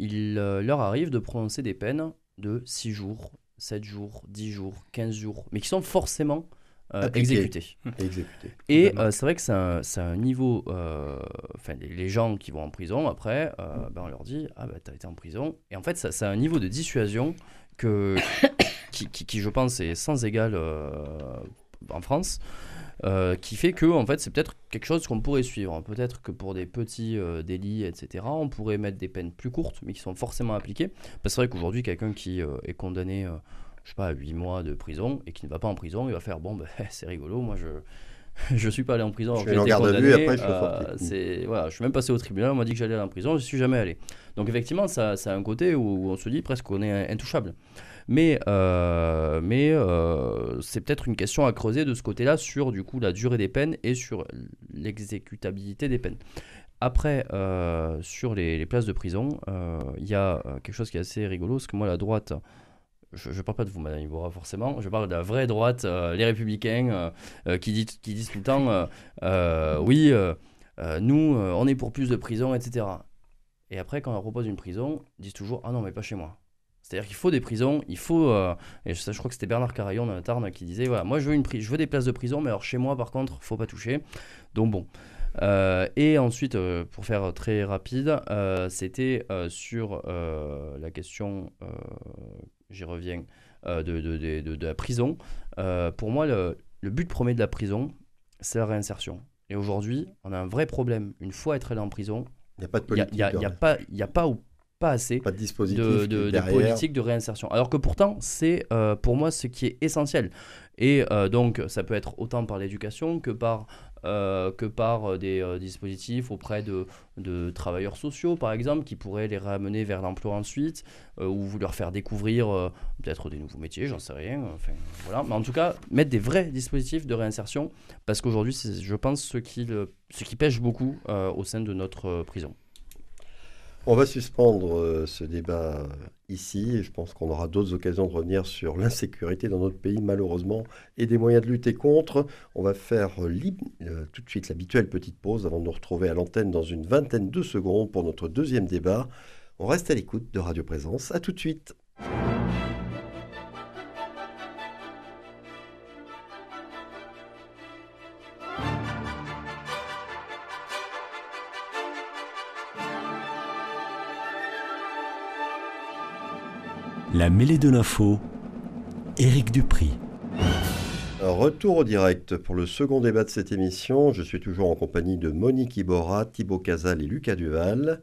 il leur arrive de prononcer des peines de 6 jours, 7 jours, 10 jours, 15 jours, mais qui sont forcément exécutés. Et c'est vrai que c'est un, un, niveau. Enfin, les, gens qui vont en prison, après, ben, on leur dit Ah, ben, tu as été en prison. Et en fait, c'est un niveau de dissuasion que, [COUGHS] [COUGHS] qui, je pense, est sans égal euh, en France. Euh, qui fait que en fait c'est peut-être quelque chose qu'on pourrait suivre. Peut-être que pour des petits euh, délits, etc., on pourrait mettre des peines plus courtes, mais qui sont forcément appliquées. Parce que c'est vrai qu'aujourd'hui, quelqu'un qui est condamné, je sais pas, à 8 mois de prison et qui ne va pas en prison, il va faire bon, ben, [LAUGHS] c'est rigolo, moi je [LAUGHS] je suis pas allé en prison. Je suis en garde à vue après je suis c'est voilà, je suis même passé au tribunal, on m'a dit que j'allais aller en prison, je suis jamais allé. Donc effectivement, ça, ça a un côté où, on se dit presque qu'on est intouchable. Mais, euh, mais euh, c'est peut-être une question à creuser de ce côté-là sur du coup la durée des peines et sur l'exécutabilité des peines. Après, euh, sur les, places de prison, il y a quelque chose qui est assez rigolo, parce que moi, la droite, je ne parle pas de vous, Madame Iboura, forcément, je parle de la vraie droite, les républicains, qui, disent tout le temps, oui, nous, on est pour plus de prison, etc. Et après, quand on leur propose une prison, ils disent toujours, ah non, mais pas chez moi. C'est-à-dire qu'il faut des prisons, il faut. Euh, et je, je, crois que c'était Bernard Carayon dans Tarn qui disait voilà, moi je veux, une je veux des places de prison, mais alors chez moi par contre, faut pas toucher. Donc bon. Euh, et ensuite, euh, pour faire très rapide, c'était sur la question, j'y reviens, de, de, de, de, la prison. pour moi, le, le but premier de la prison, c'est la réinsertion. Et aujourd'hui, on a un vrai problème. Une fois être allé en prison, il n'y a pas de politique. Il n'y a, a, pas, y a pas pas assez Pas de de, de- politique de réinsertion. Alors que pourtant, c'est euh, pour moi ce qui est essentiel. Et euh, donc, ça peut être autant par l'éducation que par, euh, que par des dispositifs auprès de, de travailleurs sociaux, par exemple, qui pourraient les ramener vers l'emploi ensuite, ou leur faire découvrir peut-être des nouveaux métiers, j'en sais rien. Enfin, voilà. Mais en tout cas, mettre des vrais dispositifs de réinsertion, parce qu'aujourd'hui, c'est, je pense, ce qui, le- ce qui pêche beaucoup au sein de notre prison. On va suspendre euh, ce débat euh, ici je pense qu'on aura d'autres occasions de revenir sur l'insécurité dans notre pays malheureusement et des moyens de lutter contre. On va faire euh, tout de suite l'habituelle petite pause avant de nous retrouver à l'antenne dans une vingtaine de secondes pour notre deuxième débat. On reste à l'écoute de Radio Présence. À tout de suite. La mêlée de l'info, Éric Dupri. Retour au direct pour le second débat de cette émission. Je suis toujours en compagnie de Monique Iborra, Thibaut Casal et Lucas Duval.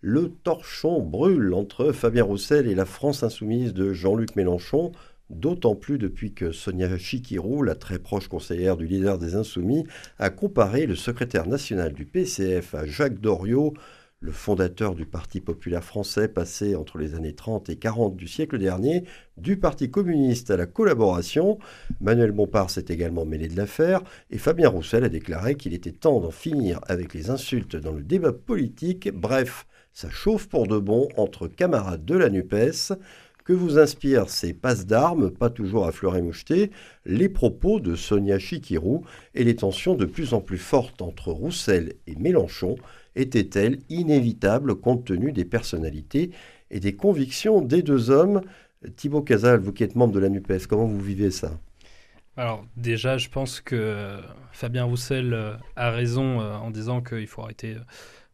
Le torchon brûle entre Fabien Roussel et la France insoumise de Jean-Luc Mélenchon, d'autant plus depuis que Sonia Chikirou, la très proche conseillère du leader des Insoumis, a comparé le secrétaire national du PCF à Jacques Doriot, le fondateur du Parti populaire français passé entre les années 30 et 40 du siècle dernier, du Parti communiste à la collaboration. Manuel Bompard s'est également mêlé de l'affaire et Fabien Roussel a déclaré qu'il était temps d'en finir avec les insultes dans le débat politique. Bref, ça chauffe pour de bon entre camarades de la NUPES. Que vous inspirent ces passes d'armes, pas toujours à fleur et moucheté, les propos de Sonia Chikirou et les tensions de plus en plus fortes entre Roussel et Mélenchon étaient-elles inévitables compte tenu des personnalités et des convictions des deux hommes? Thibaut Casal, vous qui êtes membre de la NUPES, comment vous vivez ça? Alors déjà, je pense que Fabien Roussel euh, a raison euh, en disant qu'il faut arrêter, euh,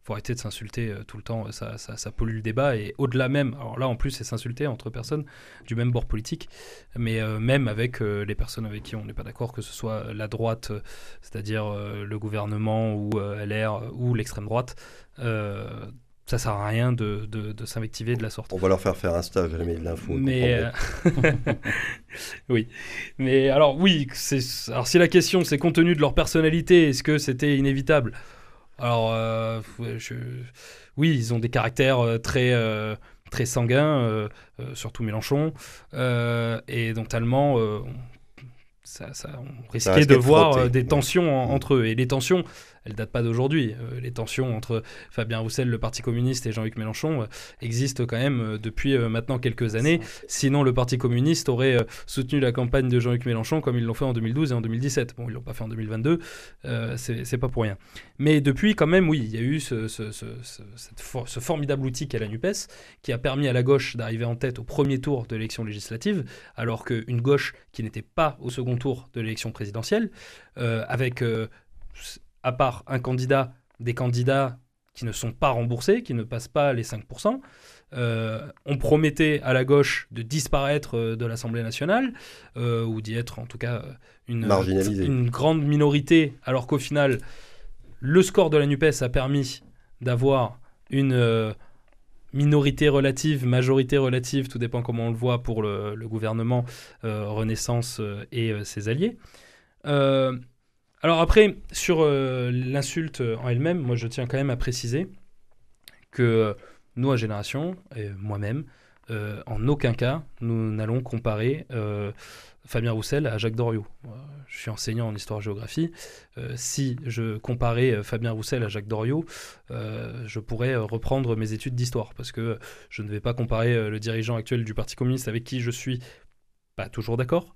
faut arrêter de s'insulter euh, tout le temps, ça, ça, ça pollue le débat, et au-delà même, alors là en plus c'est s'insulter entre personnes du même bord politique, mais euh, même avec euh, les personnes avec qui on n'est pas d'accord, que ce soit la droite, euh, c'est-à-dire euh, le gouvernement ou euh, LR euh, ou l'extrême droite, euh, ça sert à rien de, de, de s'invectiver de la sorte. On va leur faire faire un stage la de l'info. Mais euh, [LAUGHS] oui, mais alors oui, alors si la question c'est compte tenu de leur personnalité, est-ce que c'était inévitable? Alors euh, je- oui, ils ont des caractères euh, très euh, très sanguins, surtout Mélenchon, et donc tellement on- ça, ça- on risquait de voir des ouais. tensions en- entre eux. Et les tensions, elles datent pas d'aujourd'hui. Euh, les tensions entre Fabien Roussel, le Parti communiste, et Jean-Luc Mélenchon euh, existent quand même euh, depuis maintenant quelques années. Sinon, le Parti communiste aurait soutenu la campagne de Jean-Luc Mélenchon comme ils l'ont fait en 2012 et en 2017. Bon, ils l'ont pas fait en 2022, euh, c'est pas pour rien. Mais depuis, quand même, oui, il y a eu ce, ce- ce- ce- cette for- ce formidable outil qu'est la NUPES, qui a permis à la gauche d'arriver en tête au premier tour de l'élection législative, alors qu'une gauche qui n'était pas au second tour de l'élection présidentielle, euh, avec, euh, à part un candidat, des candidats qui ne sont pas remboursés, qui ne passent pas les 5%, euh, on promettait à la gauche de disparaître euh, de l'Assemblée nationale, euh, ou d'y être en tout cas euh, une, grande minorité, alors qu'au final, le score de la NUPES a permis d'avoir une euh, minorité relative, majorité relative, tout dépend comment on le voit pour le, le gouvernement Renaissance et ses alliés. Alors après, sur euh, l'insulte en elle-même, moi je tiens quand même à préciser que nous, à Génération, et moi-même, euh, en aucun cas, nous n'allons comparer euh, Fabien Roussel à Jacques Doriot. Je suis enseignant en histoire-géographie. Si je comparais Fabien Roussel à Jacques Doriot, je pourrais reprendre mes études d'histoire, parce que je ne vais pas comparer le dirigeant actuel du Parti communiste avec qui je suis pas toujours d'accord,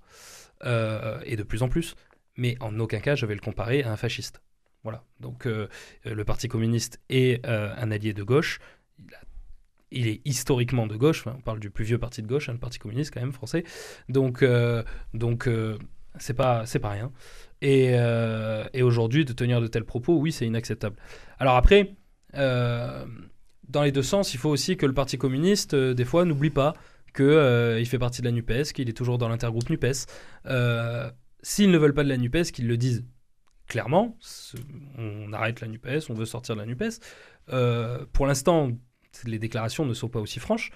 et de plus en plus, mais en aucun cas je vais le comparer à un fasciste. Voilà. Donc euh, euh, le Parti communiste est euh, un allié de gauche. Il, est historiquement de gauche. On parle du plus vieux parti de gauche, hein, le Parti communiste quand même français. Donc donc c'est pas c'est pas rien. Et, et aujourd'hui de tenir de tels propos, oui, c'est inacceptable. Alors après. dans les deux sens, il faut aussi que le Parti communiste, des fois, n'oublie pas qu'il fait partie de la NUPES, qu'il est toujours dans l'intergroupe NUPES. S'ils ne veulent pas de la NUPES, qu'ils le disent clairement. On arrête la NUPES, on veut sortir de la NUPES. Euh, pour l'instant, les déclarations ne sont pas aussi franches.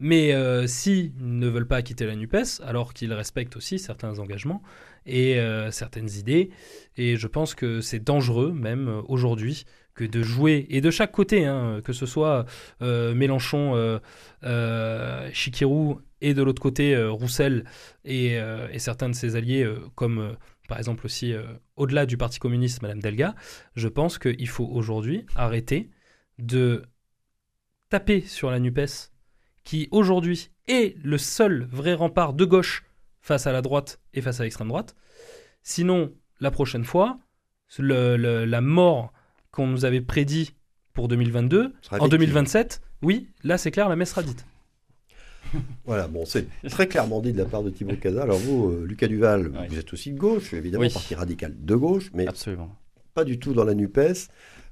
Mais euh, s'ils ne veulent pas quitter la NUPES, alors qu'ils respectent aussi certains engagements et euh, certaines idées, et je pense que c'est dangereux, même euh, aujourd'hui, que de jouer, et de chaque côté, hein, que ce soit Mélenchon, Chikirou, et de l'autre côté Roussel et, et, certains de ses alliés, comme par exemple aussi au-delà du Parti communiste, Madame Delga, je pense qu'il faut aujourd'hui arrêter de taper sur la NUPES qui aujourd'hui est le seul vrai rempart de gauche face à la droite et face à l'extrême droite. Sinon, la prochaine fois, la mort qu'on nous avait prédit pour 2022, en 2027, oui, là c'est clair, la messe sera dite. [LAUGHS] Voilà, bon, c'est très clairement dit de la part de Thibaut Casa. Alors vous, euh, Lucas Duval, vous êtes aussi de gauche, évidemment, parti radical de gauche, mais Absolument. pas du tout dans la NUPES.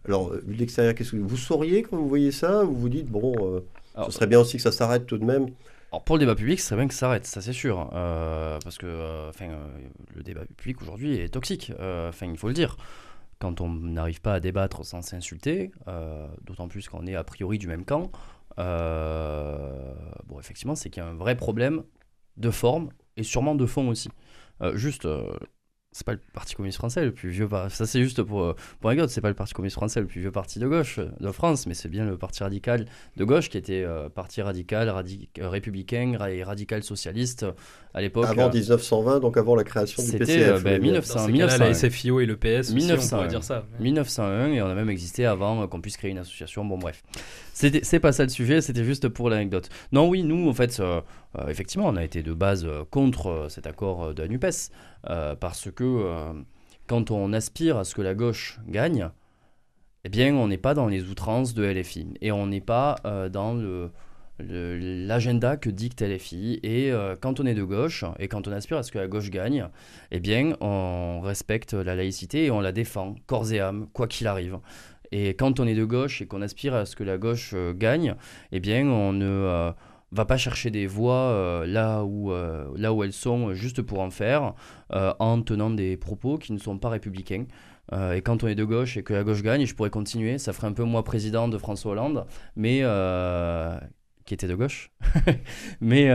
Alors, vu de l'extérieur, qu'est-ce que vous sauriez quand vous voyez ça? Ou vous dites, bon, euh, ce serait bien aussi que ça s'arrête tout de même alors pour le débat public, ce serait bien que ça s'arrête, ça c'est sûr. Euh, parce que euh, enfin, le débat public aujourd'hui est toxique. Enfin, il faut le dire. Quand on n'arrive pas à débattre sans s'insulter, d'autant plus qu'on est a priori du même camp, bon, effectivement, c'est qu'il y a un vrai problème de forme et sûrement de fond aussi. juste, c'est pas le Parti communiste français le plus vieux. Ça, c'est juste pour, pour c'est pas le Parti communiste français le plus vieux parti de gauche de France, mais c'est bien le Parti radical de gauche qui était euh, parti radical, euh, républicain et radical socialiste euh, à l'époque. Avant 1920, donc avant la création du PCF. C'était ben, 1900, 1901. la SFIO et le PS, 1901, on pourrait dire ça. 1901, et on a même existé avant qu'on puisse créer une association. Bon, bref. C'est pas ça le sujet, c'était juste pour l'anecdote. Non, oui, nous, en fait, effectivement, on a été de base contre cet accord de la NUPES. Euh, parce que euh, quand on aspire à ce que la gauche gagne, eh bien, on n'est pas dans les outrances de LFI et on n'est pas euh, dans le, l'agenda que dicte LFI. Et quand on est de gauche et quand on aspire à ce que la gauche gagne, eh bien, on respecte la laïcité et on la défend, corps et âme, quoi qu'il arrive. Et quand on est de gauche et qu'on aspire à ce que la gauche gagne, eh bien, on ne va pas chercher des voix euh, là, où, euh, là où elles sont juste pour en faire, euh, en tenant des propos qui ne sont pas républicains. et quand on est de gauche et que la gauche gagne, je pourrais continuer, ça ferait un peu moi président de François Hollande, mais qui était de gauche. [LAUGHS] mais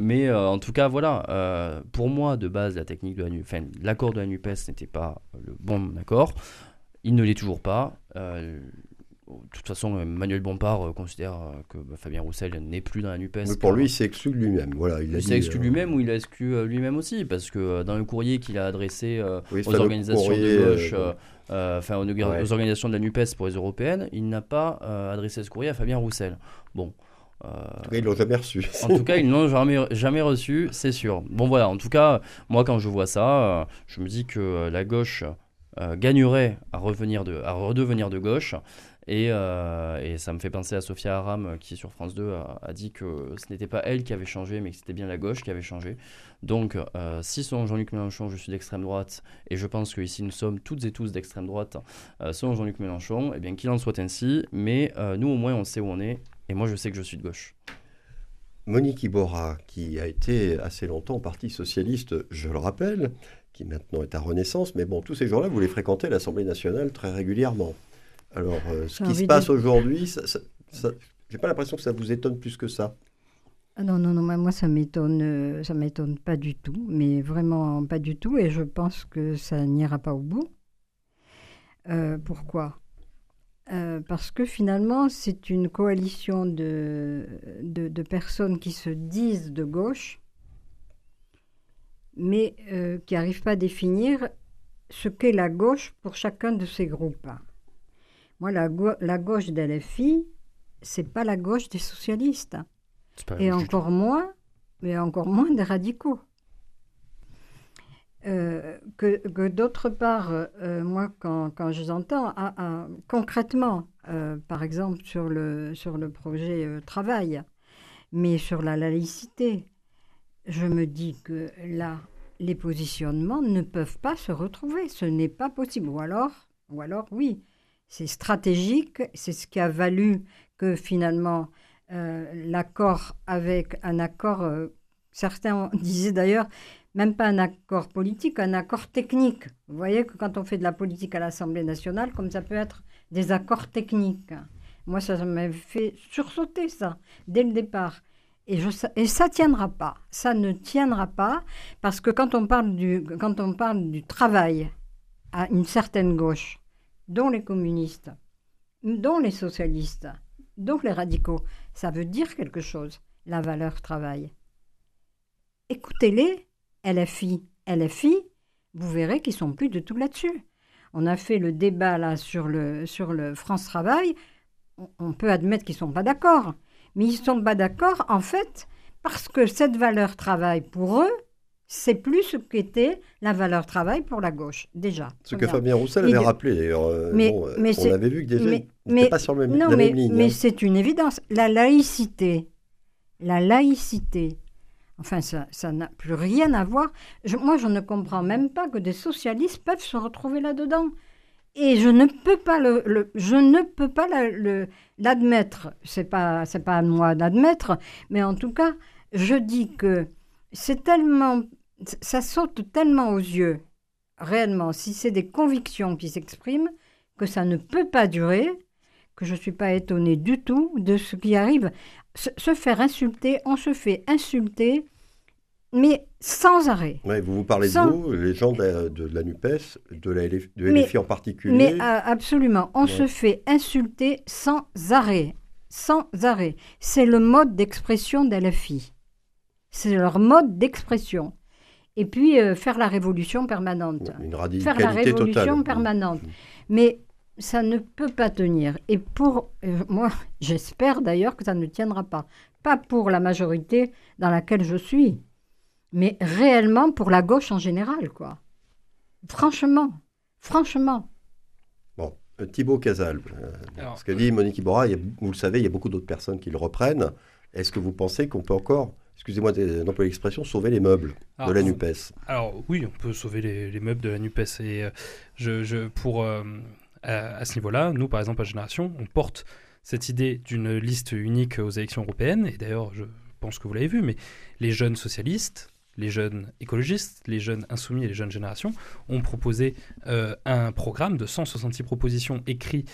mais en tout cas, voilà, pour moi, de base, la technique de la l'accord de la NUPES n'était pas le bon accord. Il ne l'est toujours pas de toute façon, Emmanuel Bompard euh, considère euh, que bah, Fabien Roussel n'est plus dans la NUPES. pour lui, il s'est exclu lui-même. Voilà, il, s'est exclu euh, lui-même ou il a exclu lui-même aussi, parce que dans le courrier qu'il a adressé aux organisations de gauche, enfin aux, organisations de la NUPES pour les européennes, il n'a pas adressé ce courrier à Fabien Roussel. Bon. En tout cas, ils l'ont jamais reçu. [LAUGHS] en tout cas, ils l'ont jamais, jamais reçu, c'est sûr. Bon, voilà, en tout cas, moi, quand je vois ça, je me dis que la gauche gagnerait à, revenir de, à redevenir de gauche euh, et, ça me fait penser à Sophia Aram qui sur France 2 a, dit que ce n'était pas elle qui avait changé mais que c'était bien la gauche qui avait changé. Donc euh, si selon Jean-Luc Mélenchon je suis d'extrême droite et je pense qu'ici nous sommes toutes et tous d'extrême droite euh, selon Jean-Luc Mélenchon, et eh bien qu'il en soit ainsi, mais nous au moins on sait où on est et moi je sais que je suis de gauche. Monique Iborra, qui a été assez longtemps au Parti Socialiste, je le rappelle, qui maintenant est à Renaissance, mais bon, tous ces jours-là, vous les fréquentez à l'Assemblée nationale très régulièrement. Alors, euh, ce qui se passe aujourd'hui, j'ai pas l'impression que ça vous étonne plus que ça. Ah non, non, non, moi ça m'étonne, euh, ça m'étonne pas du tout, mais vraiment pas du tout, et je pense que ça n'ira pas au bout. Euh, pourquoi? Parce que finalement, c'est une coalition de, de, de, personnes qui se disent de gauche, mais qui n'arrivent pas à définir ce qu'est la gauche pour chacun de ces groupes. Moi, la, la gauche de LFI, c'est pas la gauche des socialistes. Et encore moins, mais encore moins des radicaux. Euh, que, d'autre part, euh, moi, quand, quand je entends ah, ah, concrètement, euh, par exemple sur le, sur le projet travail, mais sur la laïcité, je me dis que là, les positionnements ne peuvent pas se retrouver. Ce n'est pas possible. Ou alors, ou alors oui, c'est stratégique, c'est ce qui a valu que finalement l'accord avec un accord, certains [LAUGHS] disaient d'ailleurs, même pas un accord politique, un accord technique. Vous voyez que quand on fait de la politique à l'Assemblée nationale, comme ça peut être des accords techniques. Moi, ça m'avait fait sursauter, ça, dès le départ. Et, je, et ça tiendra pas. Ça ne tiendra pas parce que quand on parle du, quand on parle du travail à une certaine gauche, dont les communistes, dont les socialistes, dont les radicaux, ça veut dire quelque chose, la valeur travail. Écoutez-les, LFI, LFI, vous verrez qu'ils sont plus de tout là-dessus. On a fait le débat là sur le, sur le France Travail. On, peut admettre qu'ils ne sont pas d'accord. Mais ils ne sont pas d'accord, en fait, parce que cette valeur travail pour eux, c'est plus ce qu'était la valeur travail pour la gauche, déjà. Ce que Fabien Roussel avait rappelé, d'ailleurs. Euh, mais, euh, on avait vu que déjà, mais, pas sur le même, non, la mais, même ligne. Mais hein. c'est une évidence. La laïcité, la laïcité, enfin, ça n'a plus rien à voir. moi, je ne comprends même pas que des socialistes peuvent se retrouver là-dedans. Et je ne peux pas le, je ne peux pas l'admettre. C'est pas c'est pas à moi d'admettre, mais en tout cas, je dis que c'est tellement ça saute tellement aux yeux, réellement, si c'est des convictions qui s'expriment, que ça ne peut pas durer, que je suis pas étonnée du tout de ce qui arrive. Se, faire insulter, on se fait insulter, mais sans arrêt. vous vous parlez de vous, les gens de la, NUPES, de la LFI en particulier. Mais absolument, on se fait insulter sans arrêt. Sans arrêt. C'est le mode d'expression de LFI. C'est leur mode d'expression et puis euh, faire la révolution permanente. Une radicalité faire la révolution permanente. Mais ça ne peut pas tenir. Et pour euh, moi, [LAUGHS] j'espère d'ailleurs que ça ne tiendra pas. Pas pour la majorité dans laquelle je suis, mais réellement pour la gauche en général, quoi. Franchement, franchement. Bon, euh, Thibaut Casal, ce que dit Monique Iborra, vous le savez, il y a beaucoup d'autres personnes qui le reprennent. Est-ce que vous pensez qu'on peut encore excusez-moi d'employer l'expression, sauver les meubles de la NUPES? Alors oui, on peut sauver les, meubles de la NUPES. Et euh, je, pour, euh, à, ce niveau-là, nous, par exemple, à Génération, on porte cette idée d'une liste unique aux élections européennes. Et d'ailleurs, je pense que vous l'avez vu, mais les jeunes socialistes, les jeunes écologistes, les jeunes insoumis et les jeunes générations ont proposé euh, un programme de 166 propositions écrites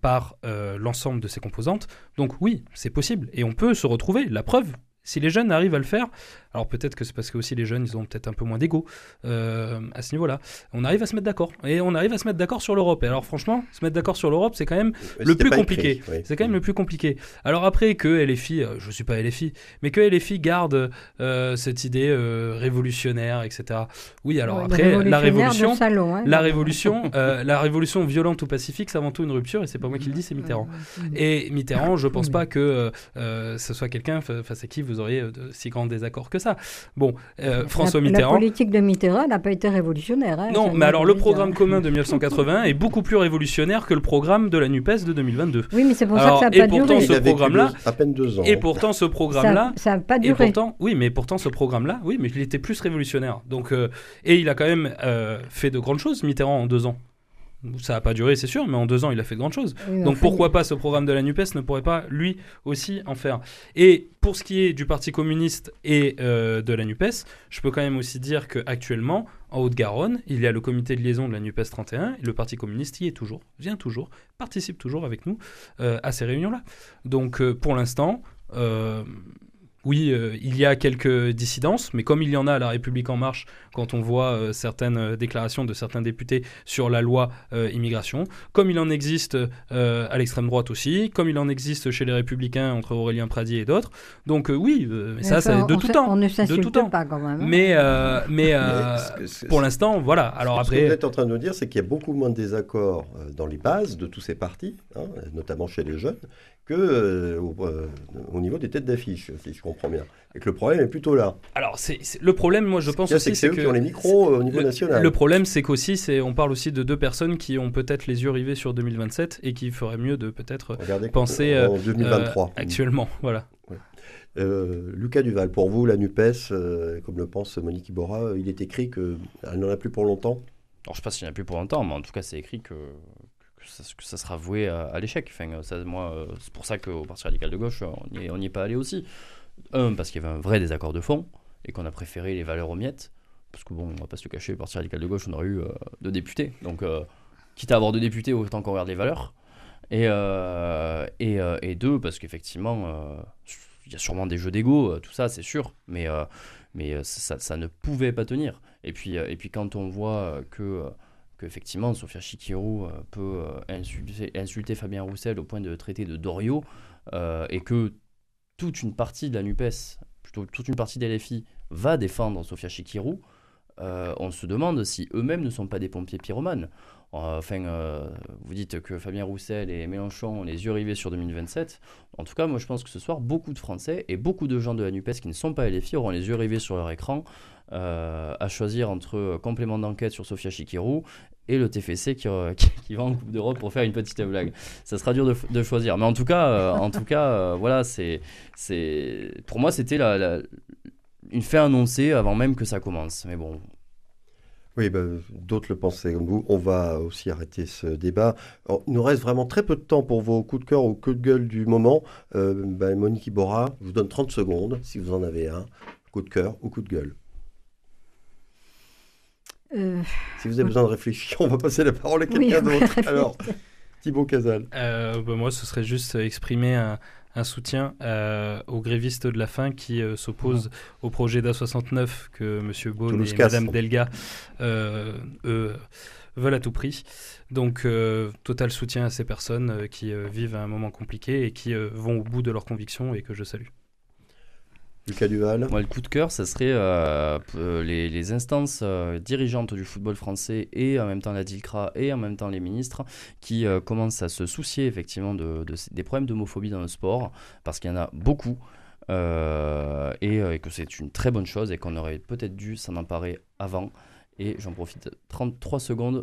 par l'ensemble de ces composantes. Donc oui, c'est possible et on peut se retrouver. La preuve, si les jeunes arrivent à le faire, alors peut-être que c'est parce que aussi les jeunes, ils ont peut-être un peu moins d'ego euh, à ce niveau-là. On arrive à se mettre d'accord. Et on arrive à se mettre d'accord sur l'Europe. Et alors franchement, se mettre d'accord sur l'Europe, c'est quand même le plus compliqué. C'est quand même le plus compliqué. Alors après que LFI, euh, je ne suis pas LFI, mais que LFI garde euh, cette idée révolutionnaire, etc. Oui, alors après, la révolution, hein, la, révolution la révolution violente ou pacifique, c'est avant tout une rupture. Et c'est pas moi qui le dis, c'est Mitterrand. Et Mitterrand, je pense pas que ce soit quelqu'un face à qui vous vous auriez de si grands désaccords que ça. Bon, euh, François Mitterrand. La politique de Mitterrand n'a pas été révolutionnaire. Hein, non, mais alors le programme commun de [LAUGHS] 1980 est beaucoup plus révolutionnaire que le programme de la NUPES de 2022. Oui, mais c'est pour ça que ça n'a pas duré. Pourtant, ce programme-là, à peine deux ans. Et pourtant, ce programme-là. Ça n'a pas duré. Et pourtant, oui, mais pourtant, ce programme-là, oui, mais il était plus révolutionnaire. Donc, euh, et il a quand même euh, fait de grandes choses, Mitterrand, en deux ans. Ça n'a pas duré, c'est sûr, mais en deux ans, il a fait de grandes choses. Donc pourquoi pas ce programme de la NUPES ne pourrait pas, lui aussi, en faire Et pour ce qui est du Parti communiste et euh, de la NUPES, je peux quand même aussi dire qu'actuellement, en Haute-Garonne, il y a le comité de liaison de la NUPES 31, et le Parti communiste y est toujours, vient toujours, participe toujours avec nous euh, à ces réunions-là. Donc euh, pour l'instant, oui, euh, il y a quelques dissidences, mais comme il y en a à La République En Marche, quand on voit euh, certaines euh, déclarations de certains députés sur la loi immigration, comme il en existe à l'extrême droite aussi, comme il en existe chez les Républicains entre Aurélien Pradier et d'autres. Donc oui, mais ça, c'est de tout temps. On ne s'insulte pas quand même. Mais, mais, pour l'instant, voilà. Alors après, ce que vous êtes en train de nous dire, c'est qu'il y a beaucoup moins de désaccords dans les bases de tous ces partis, hein, notamment chez les jeunes, que euh, euh, au, niveau des têtes d'affiche, si je comprends bien. Et que le problème est plutôt là. Alors, c'est, le problème, moi, je pense aussi, c'est, eux qui ont les micros euh, au niveau national. Le problème, c'est qu'aussi, c'est, on parle aussi de deux personnes qui ont peut-être les yeux rivés sur 2027 et qui feraient mieux de peut-être penser en 2023 actuellement. [LAUGHS] Voilà. Lucas Duval, pour vous, la NUPES, comme le pense Monique Iborra, il est écrit qu'elle n'en a plus pour longtemps? Alors, je ne sais pas s'il n'y en a plus pour longtemps, mais en tout cas, c'est écrit que, que ça, sera voué à, l'échec. Ça, moi, euh, c'est pour ça qu'au Parti radical de gauche, on n'y est pas allé aussi. Un, parce qu'il y avait un vrai désaccord de fond et qu'on a préféré les valeurs aux miettes. Parce que bon, on va pas se le cacher, le Parti radical de gauche, on aurait eu euh, deux députés. Donc, euh, quitte à avoir deux députés, autant qu'on regarde les valeurs. Et, euh, euh, deux, parce qu'effectivement, euh, il y a sûrement des jeux d'ego, tout ça, c'est sûr, mais, ça, ça, ne pouvait pas tenir. Et puis quand on voit que qu'effectivement Sofia Chikirou peut insulter, insulter, Fabien Roussel au point de traiter de Dorio, et que toute une partie de la NUPES, plutôt toute une partie des LFI, va défendre Sofia Chikirou, on se demande si eux-mêmes ne sont pas des pompiers pyromanes. Enfin, euh, vous dites que Fabien Roussel et Mélenchon ont les yeux rivés sur 2027. En tout cas, moi je pense que ce soir, beaucoup de Français et beaucoup de gens de la NUPES qui ne sont pas LFI auront les yeux rivés sur leur écran euh, à choisir entre complément d'enquête sur Sofia Chikirou et le TFC [LAUGHS] qui, qui, va en Coupe d'Europe pour faire une petite blague. Ça sera dur de, choisir. Mais en tout cas, euh, en tout cas voilà, c'est, pour moi, c'était la, une fait annoncée avant même que ça commence. Mais bon, oui, bah, d'autres le pensaient comme vous. On va aussi arrêter ce débat. il nous reste vraiment très peu de temps pour vos coups de cœur ou coups de gueule du moment. Euh, bah, Monique Iborra, je vous donne 30 secondes si vous en avez un. Coup de cœur ou coup de gueule. Euh, si vous avez besoin de réfléchir, on va passer la parole à quelqu'un d'autre. Alors, Thibaut Casal. Euh, bah, moi, ce serait juste exprimer un, un soutien euh, aux grévistes de la faim qui euh, s'opposent au projet d'A69 que M. Beaune et Mme Delga, euh, eux, veulent à tout prix. Donc, total soutien à ces personnes qui vivent un moment compliqué et qui vont au bout de leurs convictions et que je salue. Lucas Duval le coup de cœur, ça serait euh, euh, les, instances euh, dirigeantes du football français et en même temps la DILCRA et en même temps les ministres qui commencent à se soucier effectivement de, des problèmes d'homophobie dans le sport parce qu'il y en a beaucoup. et, que c'est une très bonne chose et qu'on aurait peut-être dû s'en emparer avant. Et j'en profite 33 secondes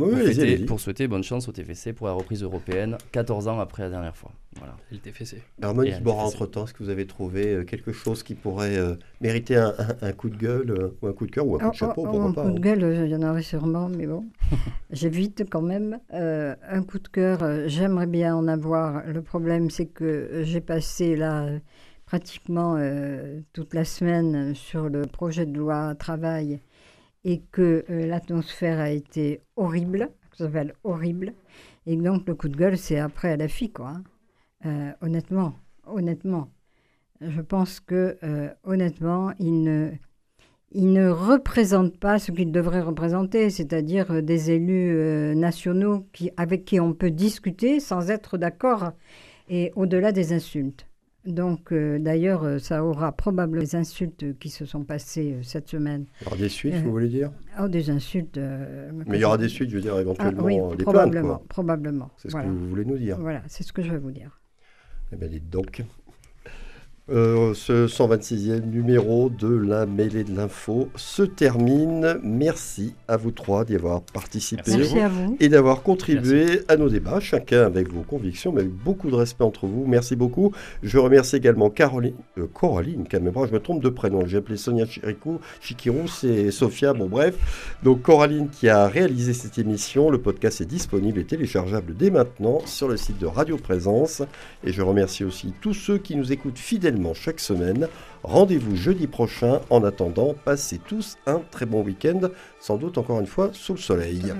pour, souhaiter bonne chance au TFC pour la reprise européenne, 14 ans après la dernière fois. Voilà. Et le TFC. Harmonie entre-temps, est-ce que vous avez trouvé euh, quelque chose qui pourrait euh, mériter un, coup de gueule euh, ou un coup de cœur ou un coup de oh, chapeau oh, Un coup de hein. gueule, il y en aurait sûrement, mais bon. [LAUGHS] J'évite quand même. un coup de cœur, j'aimerais bien en avoir. Le problème, c'est que j'ai passé là pratiquement toute la semaine sur le projet de loi travail et que euh, l'atmosphère a été horrible, ça s'appelle horrible, et donc le coup de gueule, c'est après à la fille, quoi. Hein. Euh, honnêtement, honnêtement, je pense que euh, honnêtement, il ne, il ne représente pas ce qu'il devrait représenter, c'est-à-dire des élus nationaux qui, avec qui on peut discuter sans être d'accord et au-delà des insultes. Donc, euh, d'ailleurs, euh, ça aura probablement des insultes qui se sont passées euh, cette semaine. Il y aura des suites, vous voulez dire? oh, Des insultes. Mais il y aura des suites, je veux dire, éventuellement ah, oui, des probablement, plaintes, Probablement. C'est ce que vous voulez nous dire. Voilà, c'est ce que je vais vous dire. Eh bien, dites donc. Euh, ce 126e numéro de la mêlée de l'info se termine. Merci à vous trois d'y avoir participé et d'avoir contribué à nos débats, chacun avec vos convictions, mais avec beaucoup de respect entre vous. Merci beaucoup. Je remercie également Caroline, euh, Coraline, même, je me trompe de prénom. J'ai appelé Sonia Chirikou, Chikirou, c'est Sophia, bon bref. Donc Coraline qui a réalisé cette émission. Le podcast est disponible et téléchargeable dès maintenant sur le site de Radio Présence. Et je remercie aussi tous ceux qui nous écoutent fidèlement chaque semaine. Rendez-vous jeudi prochain. En attendant, passez tous un très bon week-end, sans doute encore une fois sous le soleil.